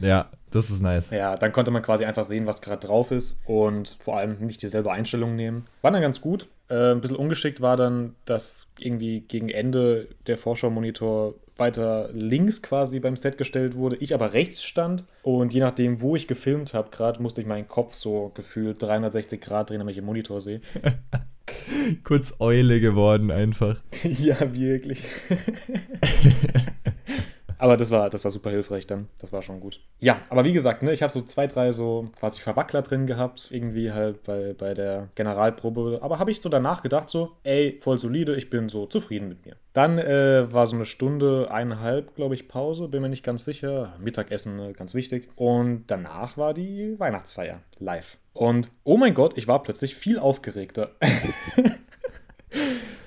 Ja, das ist nice. Ja, dann konnte man quasi einfach sehen, was gerade drauf ist und vor allem nicht dieselbe Einstellung nehmen. War dann ganz gut. Äh, ein bisschen ungeschickt war dann, dass irgendwie gegen Ende der Vorschau-Monitor weiter links quasi beim Set gestellt wurde, ich aber rechts stand und je nachdem, wo ich gefilmt habe, gerade musste ich meinen Kopf so gefühlt 360 Grad drehen, damit ich im Monitor sehe. Kurz Eule geworden einfach. ja, wirklich. aber das war, das war super hilfreich dann. Das war schon gut. Ja, aber wie gesagt, ne, ich habe so zwei, drei so quasi Verwackler drin gehabt, irgendwie halt bei, bei der Generalprobe. Aber habe ich so danach gedacht, so, ey, voll solide, ich bin so zufrieden mit mir. Dann äh, war so eine Stunde, eineinhalb, glaube ich, Pause, bin mir nicht ganz sicher. Mittagessen, äh, ganz wichtig. Und danach war die Weihnachtsfeier live. Und oh mein Gott, ich war plötzlich viel aufgeregter.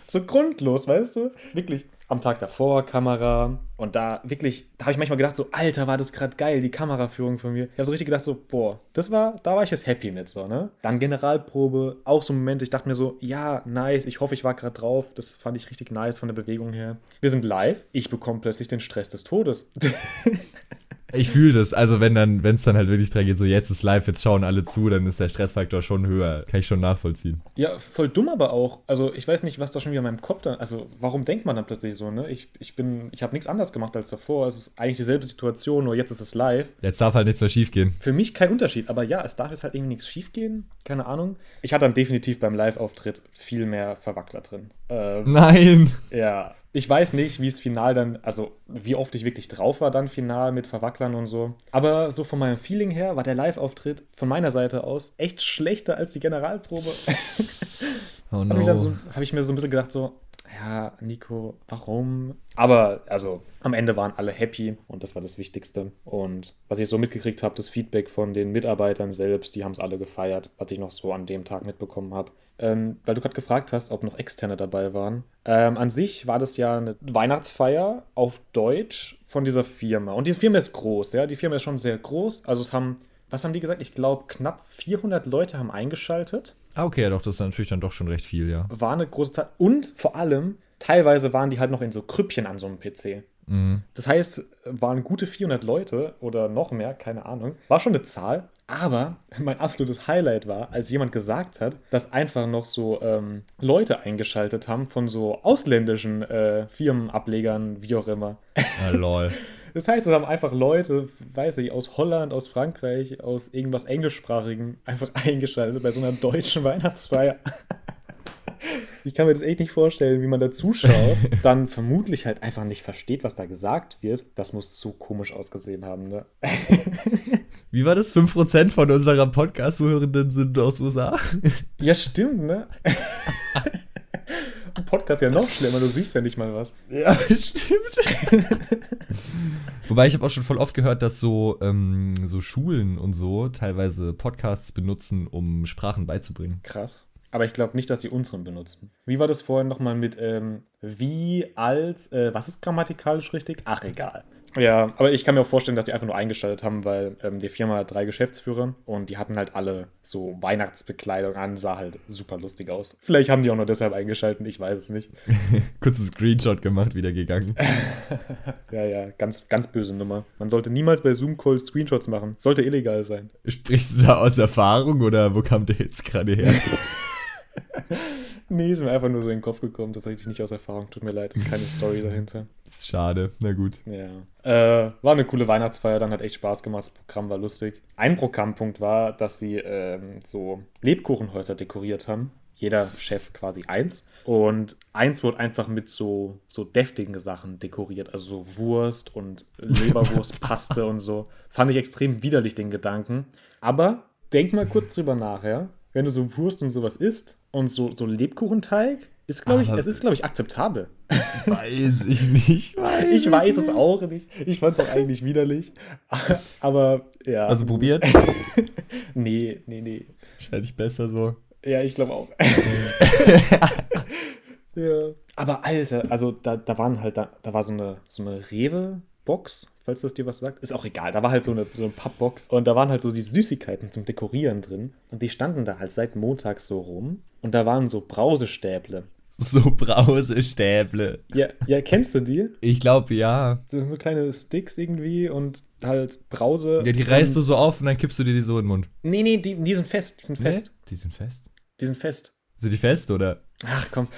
so grundlos, weißt du? Wirklich. Am Tag davor Kamera und da wirklich, da habe ich manchmal gedacht, so, Alter, war das gerade geil, die Kameraführung von mir. Ich habe so richtig gedacht, so, boah, das war, da war ich jetzt happy mit, so, ne? Dann Generalprobe, auch so ein Moment, ich dachte mir so, ja, nice, ich hoffe, ich war gerade drauf. Das fand ich richtig nice von der Bewegung her. Wir sind live, ich bekomme plötzlich den Stress des Todes. Ich fühle das. Also, wenn dann, wenn es dann halt wirklich dran geht, so jetzt ist live, jetzt schauen alle zu, dann ist der Stressfaktor schon höher. Kann ich schon nachvollziehen. Ja, voll dumm aber auch. Also ich weiß nicht, was da schon wieder in meinem Kopf dann. Also warum denkt man dann plötzlich so, ne? Ich, ich bin, ich habe nichts anderes gemacht als davor. Es ist eigentlich dieselbe Situation, nur jetzt ist es live. Jetzt darf halt nichts mehr schief gehen. Für mich kein Unterschied, aber ja, es darf jetzt halt irgendwie nichts schief gehen. Keine Ahnung. Ich hatte dann definitiv beim Live-Auftritt viel mehr Verwackler drin. Ähm, Nein! ja. Ich weiß nicht, wie es final dann, also wie oft ich wirklich drauf war dann final mit Verwacklern und so. Aber so von meinem Feeling her war der Live-Auftritt von meiner Seite aus echt schlechter als die Generalprobe. Oh habe no. ich, dann so, hab ich mir so ein bisschen gedacht, so, ja, Nico, warum? Aber also am Ende waren alle happy und das war das Wichtigste. Und was ich so mitgekriegt habe, das Feedback von den Mitarbeitern selbst, die haben es alle gefeiert, was ich noch so an dem Tag mitbekommen habe. Ähm, weil du gerade gefragt hast, ob noch Externe dabei waren. Ähm, an sich war das ja eine Weihnachtsfeier auf Deutsch von dieser Firma. Und die Firma ist groß, ja. Die Firma ist schon sehr groß. Also es haben, was haben die gesagt? Ich glaube, knapp 400 Leute haben eingeschaltet. Ah, okay, ja, doch, das ist natürlich dann doch schon recht viel, ja. War eine große Zahl. Und vor allem, teilweise waren die halt noch in so Krüppchen an so einem PC. Mhm. Das heißt, waren gute 400 Leute oder noch mehr, keine Ahnung. War schon eine Zahl. Aber mein absolutes Highlight war, als jemand gesagt hat, dass einfach noch so ähm, Leute eingeschaltet haben von so ausländischen äh, Firmenablegern, wie auch immer. Ah, lol. Das heißt, es haben einfach Leute, weiß ich, aus Holland, aus Frankreich, aus irgendwas Englischsprachigen einfach eingeschaltet bei so einer deutschen Weihnachtsfeier. Ich kann mir das echt nicht vorstellen, wie man da zuschaut, dann vermutlich halt einfach nicht versteht, was da gesagt wird. Das muss so komisch ausgesehen haben, ne? Wie war das? 5% von unserer Podcast-Zuhörenden sind aus USA? Ja, stimmt, ne? Podcast ja noch schlimmer, du siehst ja nicht mal was. Ja, stimmt. Wobei ich habe auch schon voll oft gehört, dass so, ähm, so Schulen und so teilweise Podcasts benutzen, um Sprachen beizubringen. Krass. Aber ich glaube nicht, dass sie unseren benutzen. Wie war das vorhin nochmal mit ähm, wie, als, äh, was ist grammatikalisch richtig? Ach, egal. Ja, aber ich kann mir auch vorstellen, dass die einfach nur eingeschaltet haben, weil ähm, die Firma hat drei Geschäftsführer und die hatten halt alle so Weihnachtsbekleidung an, sah halt super lustig aus. Vielleicht haben die auch nur deshalb eingeschaltet, ich weiß es nicht. Kurzes Screenshot gemacht, wieder gegangen. Ja, ja, ganz, ganz böse Nummer. Man sollte niemals bei Zoom-Calls Screenshots machen. Sollte illegal sein. Sprichst du da aus Erfahrung oder wo kam der jetzt gerade her? Nee, ist mir einfach nur so in den Kopf gekommen. Das hatte ich nicht aus Erfahrung. Tut mir leid, ist keine Story dahinter. schade, na gut. Ja. Äh, war eine coole Weihnachtsfeier, dann hat echt Spaß gemacht. Das Programm war lustig. Ein Programmpunkt war, dass sie ähm, so Lebkuchenhäuser dekoriert haben. Jeder Chef quasi eins. Und eins wurde einfach mit so, so deftigen Sachen dekoriert. Also so Wurst und Leberwurstpaste und so. Fand ich extrem widerlich, den Gedanken. Aber denk mal kurz drüber nach, ja. Wenn du so Wurst und sowas isst und so, so Lebkuchenteig, ist, glaube ich, es ist, glaube ich, akzeptabel. Weiß ich nicht. Weiß Ich weiß es auch nicht. Ich fand es auch eigentlich widerlich. Aber ja. Also probiert. nee, nee, nee. Wahrscheinlich besser so. Ja, ich glaube auch. ja. Aber Alter, also da, da waren halt, da, da war so eine, so eine Rewe-Box, falls das dir was sagt. Ist auch egal. Da war halt so eine, so eine Pappbox und da waren halt so die Süßigkeiten zum Dekorieren drin. Und die standen da halt seit Montag so rum. Und da waren so Brausestäble. So Brausestäble. Ja, ja, kennst du die? Ich glaube, ja. Das sind so kleine Sticks irgendwie und halt Brause. Ja, die reißt du so auf und dann kippst du dir die so in den Mund. Nee, nee, die, die sind fest. Die sind fest. Die sind fest. Die sind fest. Sind die fest oder? Ach komm.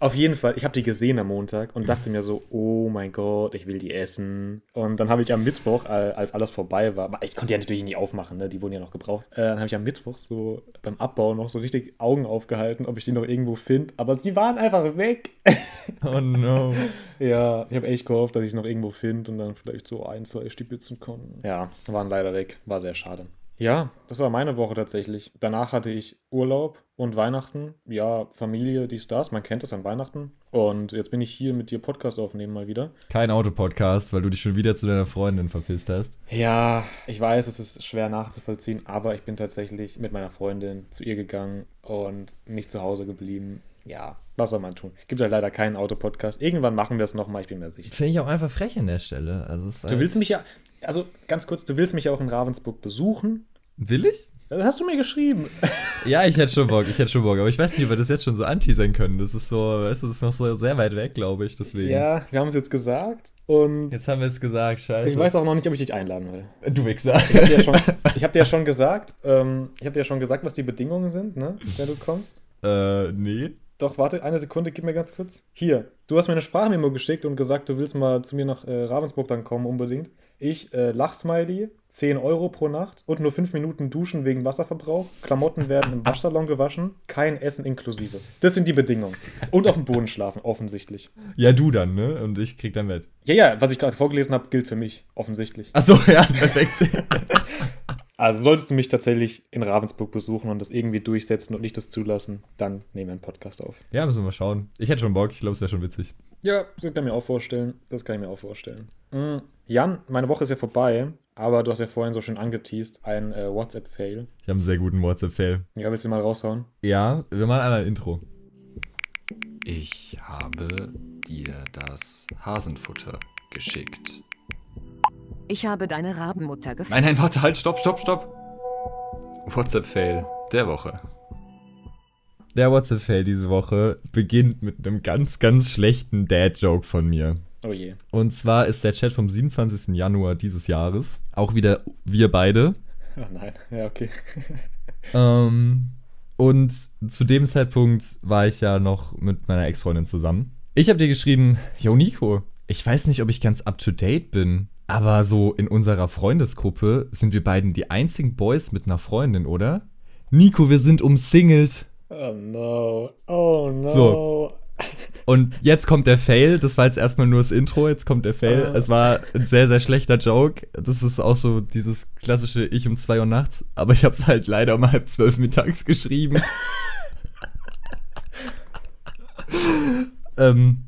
Auf jeden Fall, ich habe die gesehen am Montag und dachte mir so, oh mein Gott, ich will die essen. Und dann habe ich am Mittwoch, als alles vorbei war, ich konnte ja natürlich nie aufmachen, ne? die wurden ja noch gebraucht. Äh, dann habe ich am Mittwoch so beim Abbau noch so richtig Augen aufgehalten, ob ich die noch irgendwo finde. Aber sie waren einfach weg. Oh no. ja, ich habe echt gehofft, dass ich es noch irgendwo finde und dann vielleicht so ein, zwei stibitzen kann. Ja, waren leider weg. War sehr schade. Ja, das war meine Woche tatsächlich. Danach hatte ich Urlaub und Weihnachten. Ja, Familie, dies, das. Man kennt das an Weihnachten. Und jetzt bin ich hier mit dir Podcast aufnehmen mal wieder. Kein Autopodcast, weil du dich schon wieder zu deiner Freundin verpisst hast. Ja, ich weiß, es ist schwer nachzuvollziehen, aber ich bin tatsächlich mit meiner Freundin zu ihr gegangen und nicht zu Hause geblieben. Ja, was soll man tun? Gibt halt leider keinen Autopodcast. Irgendwann machen wir es nochmal, ich bin mir sicher. Finde ich auch einfach frech an der Stelle. Also Du halt- willst mich ja, also ganz kurz, du willst mich ja auch in Ravensburg besuchen. Will ich? Das hast du mir geschrieben. Ja, ich hätte schon Bock, ich hätte schon Bock. Aber ich weiß nicht, ob wir das jetzt schon so anteasern können. Das ist so, weißt du, das ist noch so sehr weit weg, glaube ich. Deswegen. Ja, wir haben es jetzt gesagt und Jetzt haben wir es gesagt, scheiße. ich weiß auch noch nicht, ob ich dich einladen will. Du Wichser. Ich habe dir, ja schon- ich hab dir ja schon gesagt, ähm, ich habe dir ja schon gesagt, was die Bedingungen sind, ne, wenn du kommst. äh, nee. Doch, warte, eine Sekunde, gib mir ganz kurz. Hier, du hast mir eine Sprachmemo geschickt und gesagt, du willst mal zu mir nach äh, Ravensburg dann kommen, unbedingt. Ich, äh, Lachsmiley, 10 Euro pro Nacht und nur 5 Minuten duschen wegen Wasserverbrauch. Klamotten werden im Waschsalon gewaschen, kein Essen inklusive. Das sind die Bedingungen. Und auf dem Boden schlafen, offensichtlich. Ja, du dann, ne? Und ich krieg dann mit. Ja, ja, was ich gerade vorgelesen habe, gilt für mich, offensichtlich. Achso, ja, perfekt. Also solltest du mich tatsächlich in Ravensburg besuchen und das irgendwie durchsetzen und nicht das zulassen, dann nehmen wir einen Podcast auf. Ja, müssen wir mal schauen. Ich hätte schon Bock, ich glaube, es wäre schon witzig. Ja, das kann ich mir auch vorstellen. Das kann ich mir auch vorstellen. Mhm. Jan, meine Woche ist ja vorbei, aber du hast ja vorhin so schön angeteased, ein äh, WhatsApp-Fail. Ich habe einen sehr guten WhatsApp-Fail. Ja, willst du mal raushauen? Ja, wir machen einmal ein Intro. Ich habe dir das Hasenfutter geschickt. Ich habe deine Rabenmutter gefunden. Nein, nein, warte, halt, stopp, stopp, stopp. WhatsApp-Fail der Woche. Der WhatsApp-Fail diese Woche beginnt mit einem ganz, ganz schlechten Dad-Joke von mir. Oh je. Und zwar ist der Chat vom 27. Januar dieses Jahres. Auch wieder wir beide. Oh nein, ja, okay. Ähm, und zu dem Zeitpunkt war ich ja noch mit meiner Ex-Freundin zusammen. Ich habe dir geschrieben, yo Nico, ich weiß nicht, ob ich ganz up-to-date bin, aber so in unserer Freundesgruppe sind wir beiden die einzigen Boys mit einer Freundin, oder? Nico, wir sind umsingelt. Oh no. Oh no. So. Und jetzt kommt der Fail. Das war jetzt erstmal nur das Intro. Jetzt kommt der Fail. Ah. Es war ein sehr, sehr schlechter Joke. Das ist auch so dieses klassische Ich um 2 Uhr nachts. Aber ich habe es halt leider um halb zwölf mittags geschrieben. ähm,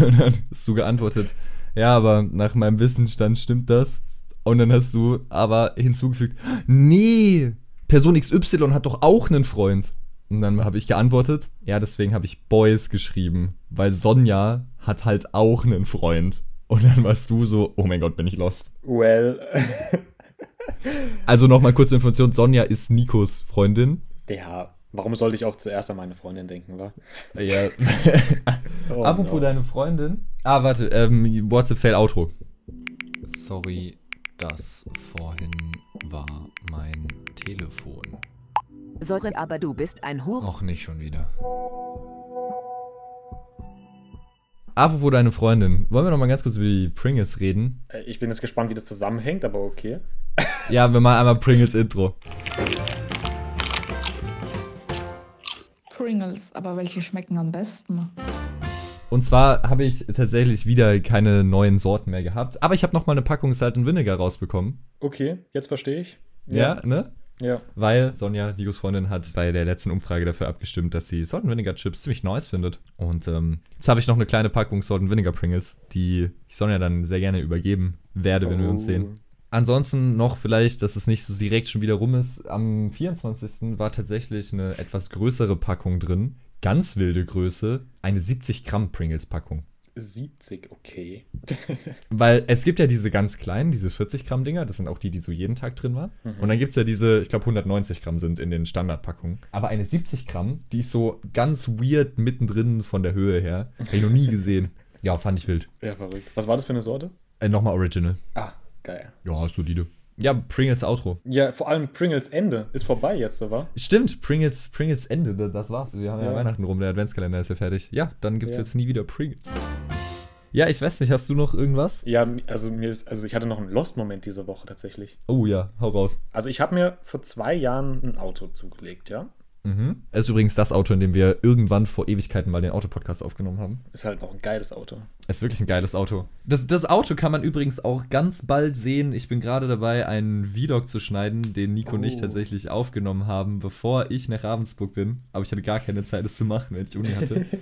und dann hast du geantwortet. Ja, aber nach meinem Wissensstand stimmt das. Und dann hast du aber hinzugefügt, nee, Person XY hat doch auch einen Freund. Und dann habe ich geantwortet, ja, deswegen habe ich Boys geschrieben, weil Sonja hat halt auch einen Freund. Und dann warst du so, oh mein Gott, bin ich lost. Well. Also nochmal kurze Information, Sonja ist Nikos Freundin. ja, warum sollte ich auch zuerst an meine Freundin denken, wa? Ja. Oh Apropos no. deine Freundin. Ah, warte, ähm, WhatsApp Fail Outro. Sorry, das vorhin war mein Telefon. Sorry, aber du bist ein Hure. Noch nicht schon wieder. Apropos deine Freundin. Wollen wir noch mal ganz kurz über die Pringles reden? Äh, Ich bin jetzt gespannt, wie das zusammenhängt, aber okay. Ja, wir machen einmal Pringles Intro. Pringles, aber welche schmecken am besten? Und zwar habe ich tatsächlich wieder keine neuen Sorten mehr gehabt. Aber ich habe noch mal eine Packung Salt and Vinegar rausbekommen. Okay, jetzt verstehe ich. Ja, ne? Ja. Weil Sonja, Nikos Freundin, hat bei der letzten Umfrage dafür abgestimmt, dass sie Salt Vinegar Chips ziemlich nice findet. Und ähm, jetzt habe ich noch eine kleine Packung Salt Vinegar Pringles, die ich Sonja dann sehr gerne übergeben werde, wenn wir uns Oh. sehen. Ansonsten noch vielleicht, dass es nicht so direkt schon wieder rum ist. Am 24. war tatsächlich eine etwas größere Packung drin. Ganz wilde Größe. Eine 70 Gramm Pringles-Packung. 70, okay. Weil es gibt ja diese ganz kleinen, diese 40 Gramm Dinger, das sind auch die, die so jeden Tag drin waren. Und dann gibt es ja diese, ich glaube 190 Gramm sind in den Standardpackungen. Aber eine 70 Gramm, die ist so ganz weird mittendrin von der Höhe her. Habe ich noch nie gesehen. Ja, fand ich wild. Ja, verrückt. Was war das für eine Sorte? Äh, Nochmal Original. Ah, geil. Ja, solide. Ja, Pringles Outro. Ja, vor allem Pringles Ende ist vorbei jetzt, oder? Stimmt, Pringles, Pringles Ende, da- das war's. Wir haben ja, Ja. Weihnachten rum, der Adventskalender ist ja fertig. Ja, dann gibt's Ja. jetzt nie wieder Pringles. Ja, ich weiß nicht, hast du noch irgendwas? Ja, also mir ist, also ich hatte noch einen Lost-Moment diese Woche tatsächlich. Oh ja, hau raus. Also ich habe mir vor zwei Jahren ein Auto zugelegt, ja. Mhm. Es ist übrigens das Auto, in dem wir irgendwann vor Ewigkeiten mal den Autopodcast aufgenommen haben. Ist halt noch ein geiles Auto. Es ist wirklich ein geiles Auto. Das, das Auto kann man übrigens auch ganz bald sehen. Ich bin gerade dabei, einen Vlog zu schneiden, den Nico und ich Oh. tatsächlich aufgenommen haben, bevor ich nach Ravensburg bin. Aber ich hatte gar keine Zeit, das zu machen, wenn ich Uni hatte.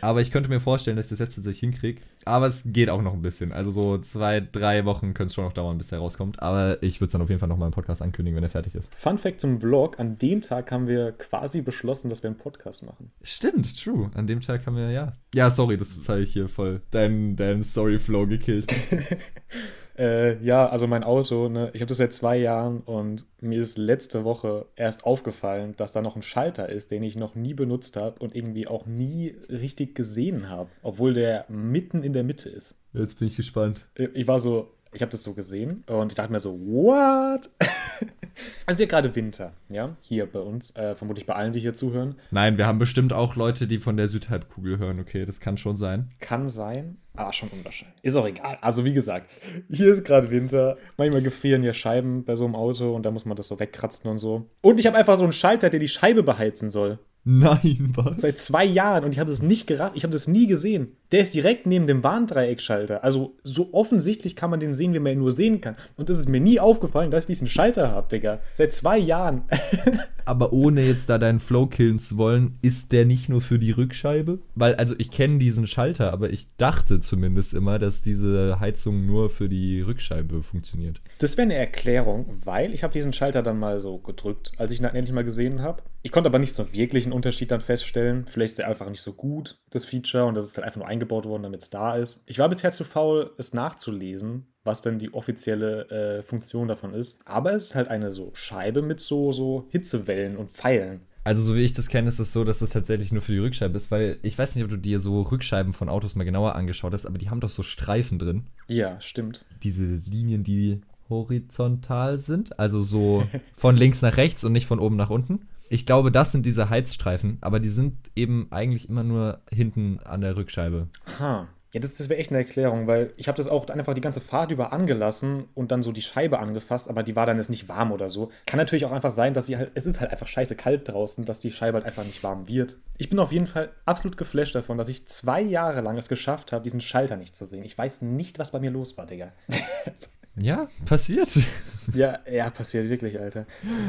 Aber ich könnte mir vorstellen, dass ich das jetzt tatsächlich hinkriege. Aber es geht auch noch ein bisschen. Also so zwei, drei Wochen könnte es schon noch dauern, bis der rauskommt. Aber ich würde es dann auf jeden Fall noch mal im Podcast ankündigen, wenn er fertig ist. Fun Fact zum Vlog: An dem Tag haben wir quasi beschlossen, dass wir einen Podcast machen. Stimmt, true. An dem Tag haben wir, ja. Ja, sorry, das habe ich hier voll deinen dein Story-Flow gekillt. Äh, ja, also mein Auto, ne, ich habe das seit zwei Jahren und mir ist letzte Woche erst aufgefallen, dass da noch ein Schalter ist, den ich noch nie benutzt habe und irgendwie auch nie richtig gesehen habe, obwohl der mitten in der Mitte ist. Jetzt bin ich gespannt. Ich war so, ich habe das so gesehen und ich dachte mir so, what? also ja gerade Winter, ja, hier bei uns, äh, vermutlich bei allen, die hier zuhören. Nein, wir haben bestimmt auch Leute, die von der Südhalbkugel hören, okay, das kann schon sein. Kann sein, aber schon unwahrscheinlich. Ist auch egal. Also wie gesagt, hier ist gerade Winter. Manchmal gefrieren ja Scheiben bei so einem Auto und da muss man das so wegkratzen und so. Und ich habe einfach so einen Schalter, der die Scheibe beheizen soll. Nein, was? Seit zwei Jahren und ich habe das nicht gerafft. Ich habe das nie gesehen. Der ist direkt neben dem Warndreieckschalter. Also so offensichtlich kann man den sehen, wie man ihn nur sehen kann. Und es ist mir nie aufgefallen, dass ich diesen Schalter habe, Digga. Seit zwei Jahren. Aber ohne jetzt da deinen Flow killen zu wollen, ist der nicht nur für die Rückscheibe? Weil, also ich kenne diesen Schalter, aber ich dachte zumindest immer, dass diese Heizung nur für die Rückscheibe funktioniert. Das wäre eine Erklärung, weil ich habe diesen Schalter dann mal so gedrückt, als ich ihn endlich mal gesehen habe. Ich konnte aber nicht so wirklich einen Unterschied dann feststellen. Vielleicht ist der einfach nicht so gut, das Feature, und das ist halt einfach nur eingebaut worden, damit es da ist. Ich war bisher zu faul, es nachzulesen, was denn die offizielle äh, Funktion davon ist. Aber es ist halt eine so Scheibe mit so, so Hitzewellen und Pfeilen. Also, so wie ich das kenne, ist es so, dass es tatsächlich nur für die Rückscheibe ist, weil ich weiß nicht, ob du dir so Rückscheiben von Autos mal genauer angeschaut hast, aber die haben doch so Streifen drin. Ja, stimmt. Diese Linien, die horizontal sind, also so von links nach rechts und nicht von oben nach unten. Ich glaube, das sind diese Heizstreifen, aber die sind eben eigentlich immer nur hinten an der Rückscheibe. Ha. Ja, das, das wäre echt eine Erklärung, weil ich habe das auch einfach die ganze Fahrt über angelassen und dann so die Scheibe angefasst, aber die war dann jetzt nicht warm oder so. Kann natürlich auch einfach sein, dass sie halt, es ist halt einfach scheiße kalt draußen, dass die Scheibe halt einfach nicht warm wird. Ich bin auf jeden Fall absolut geflasht davon, dass ich zwei Jahre lang es geschafft habe, diesen Schalter nicht zu sehen. Ich weiß nicht, was bei mir los war, Digga. Ja, passiert. ja, ja, passiert wirklich, Alter.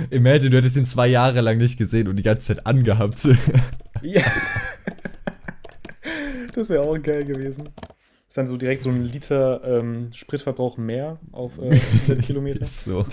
Imagine, du hättest ihn zwei Jahre lang nicht gesehen und die ganze Zeit angehabt. ja. Das wäre auch geil gewesen. Ist dann so direkt so ein Liter ähm, Spritverbrauch mehr auf äh, 100 Kilometer. so.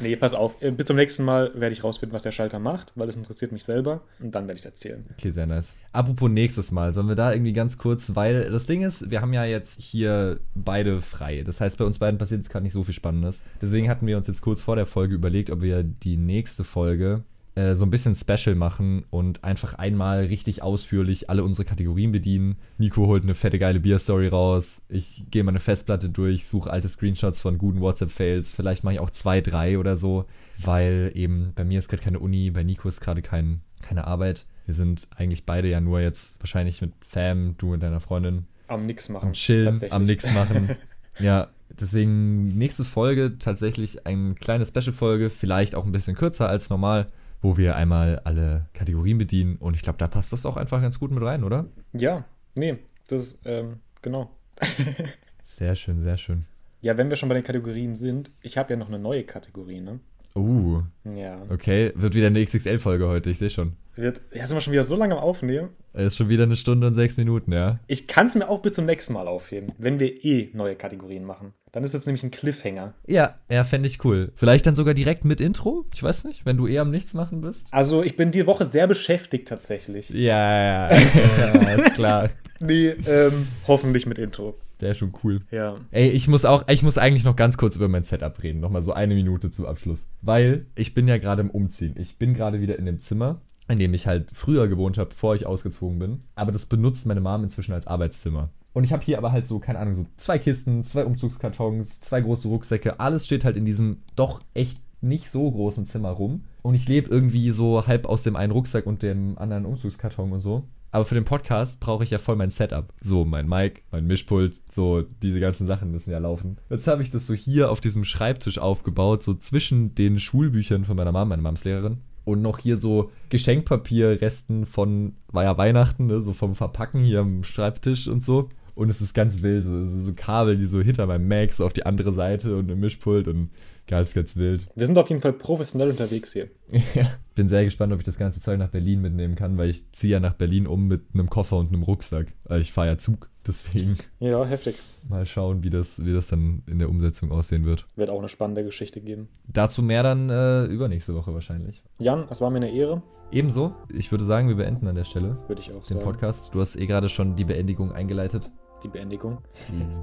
Nee, pass auf. Äh, Bis zum nächsten Mal werde ich rausfinden, was der Schalter macht, weil es interessiert mich selber. Und dann werde ich es erzählen. Okay, sehr nice. Apropos nächstes Mal, sollen wir da irgendwie ganz kurz, weil das Ding ist, wir haben ja jetzt hier beide frei. Das heißt, bei uns beiden passiert jetzt gerade nicht so viel Spannendes. Deswegen hatten wir uns jetzt kurz vor der Folge überlegt, ob wir die nächste Folge äh, so ein bisschen Special machen und einfach einmal richtig ausführlich alle unsere Kategorien bedienen. Nico holt eine fette geile Bier-Story raus. Ich gehe meine Festplatte durch, suche alte Screenshots von guten WhatsApp-Fails. Vielleicht mache ich auch zwei, drei oder so, weil eben bei mir ist gerade keine Uni, bei Nico ist gerade kein, keine Arbeit. Wir sind eigentlich beide ja nur jetzt wahrscheinlich mit Fam, du mit deiner Freundin. Am nix machen. Am Chillen, am nix machen. ja, deswegen nächste Folge tatsächlich eine kleine Special-Folge, vielleicht auch ein bisschen kürzer als normal wo wir einmal alle Kategorien bedienen. Und ich glaube, da passt das auch einfach ganz gut mit rein, oder? Ja, nee, das, ähm, genau. sehr schön, sehr schön. Ja, wenn wir schon bei den Kategorien sind, ich habe ja noch eine neue Kategorie, ne? Uh. Ja. Okay, wird wieder eine XXL-Folge heute, ich sehe schon. Wird, ja, sind wir schon wieder so lange am Aufnehmen. Ist schon wieder eine Stunde und sechs Minuten, ja. Ich kann es mir auch bis zum nächsten Mal aufheben, wenn wir eh neue Kategorien machen. Dann ist es nämlich ein Cliffhanger. Ja, ja, fände ich cool. Vielleicht dann sogar direkt mit Intro? Ich weiß nicht, wenn du eher am Nichts machen bist. Also, ich bin die Woche sehr beschäftigt tatsächlich. Ja, ja, ja, ist klar. nee, ähm, hoffentlich mit Intro. Der ist schon cool. Ja. Ey, ich muss auch, ich muss eigentlich noch ganz kurz über mein Setup reden. Nochmal so eine Minute zum Abschluss. Weil ich bin ja gerade im Umziehen. Ich bin gerade wieder in dem Zimmer, in dem ich halt früher gewohnt habe, bevor ich ausgezogen bin. Aber das benutzt meine Mom inzwischen als Arbeitszimmer. Und ich habe hier aber halt so, keine Ahnung, so zwei Kisten, zwei Umzugskartons, zwei große Rucksäcke. Alles steht halt in diesem doch echt nicht so großen Zimmer rum. Und ich lebe irgendwie so halb aus dem einen Rucksack und dem anderen Umzugskarton und so. Aber für den Podcast brauche ich ja voll mein Setup. So, mein Mic, mein Mischpult, so diese ganzen Sachen müssen ja laufen. Jetzt habe ich das so hier auf diesem Schreibtisch aufgebaut, so zwischen den Schulbüchern von meiner Mama, meine Mams Lehrerin. Und noch hier so Geschenkpapierresten von, war ja Weihnachten, ne, so vom Verpacken hier am Schreibtisch und so. Und es ist ganz wild, so, so Kabel, die so hinter meinem Mac so auf die andere Seite und ein Mischpult und ganz, ganz wild. Wir sind auf jeden Fall professionell unterwegs hier. ja. Bin sehr gespannt, ob ich das ganze Zeug nach Berlin mitnehmen kann, weil ich ziehe ja nach Berlin um mit einem Koffer und einem Rucksack. Also ich fahre ja Zug, deswegen. Ja, heftig. Mal schauen, wie das, wie das dann in der Umsetzung aussehen wird. Wird auch eine spannende Geschichte geben. Dazu mehr dann äh, übernächste Woche wahrscheinlich. Jan, es war mir eine Ehre. Ebenso. Ich würde sagen, wir beenden an der Stelle. Würde ich auch den sagen. Podcast. Du hast eh gerade schon die Beendigung eingeleitet. Die Beendigung.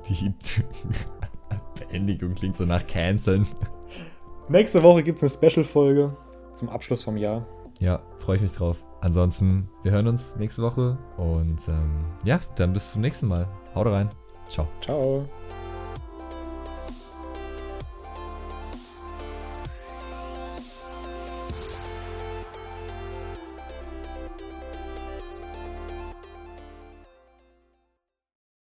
Die, die Beendigung klingt so nach Canceln. Nächste Woche gibt es eine Special-Folge zum Abschluss vom Jahr. Ja, freue ich mich drauf. Ansonsten, wir hören uns nächste Woche und ähm, ja, dann bis zum nächsten Mal. Haut rein. Ciao. Ciao.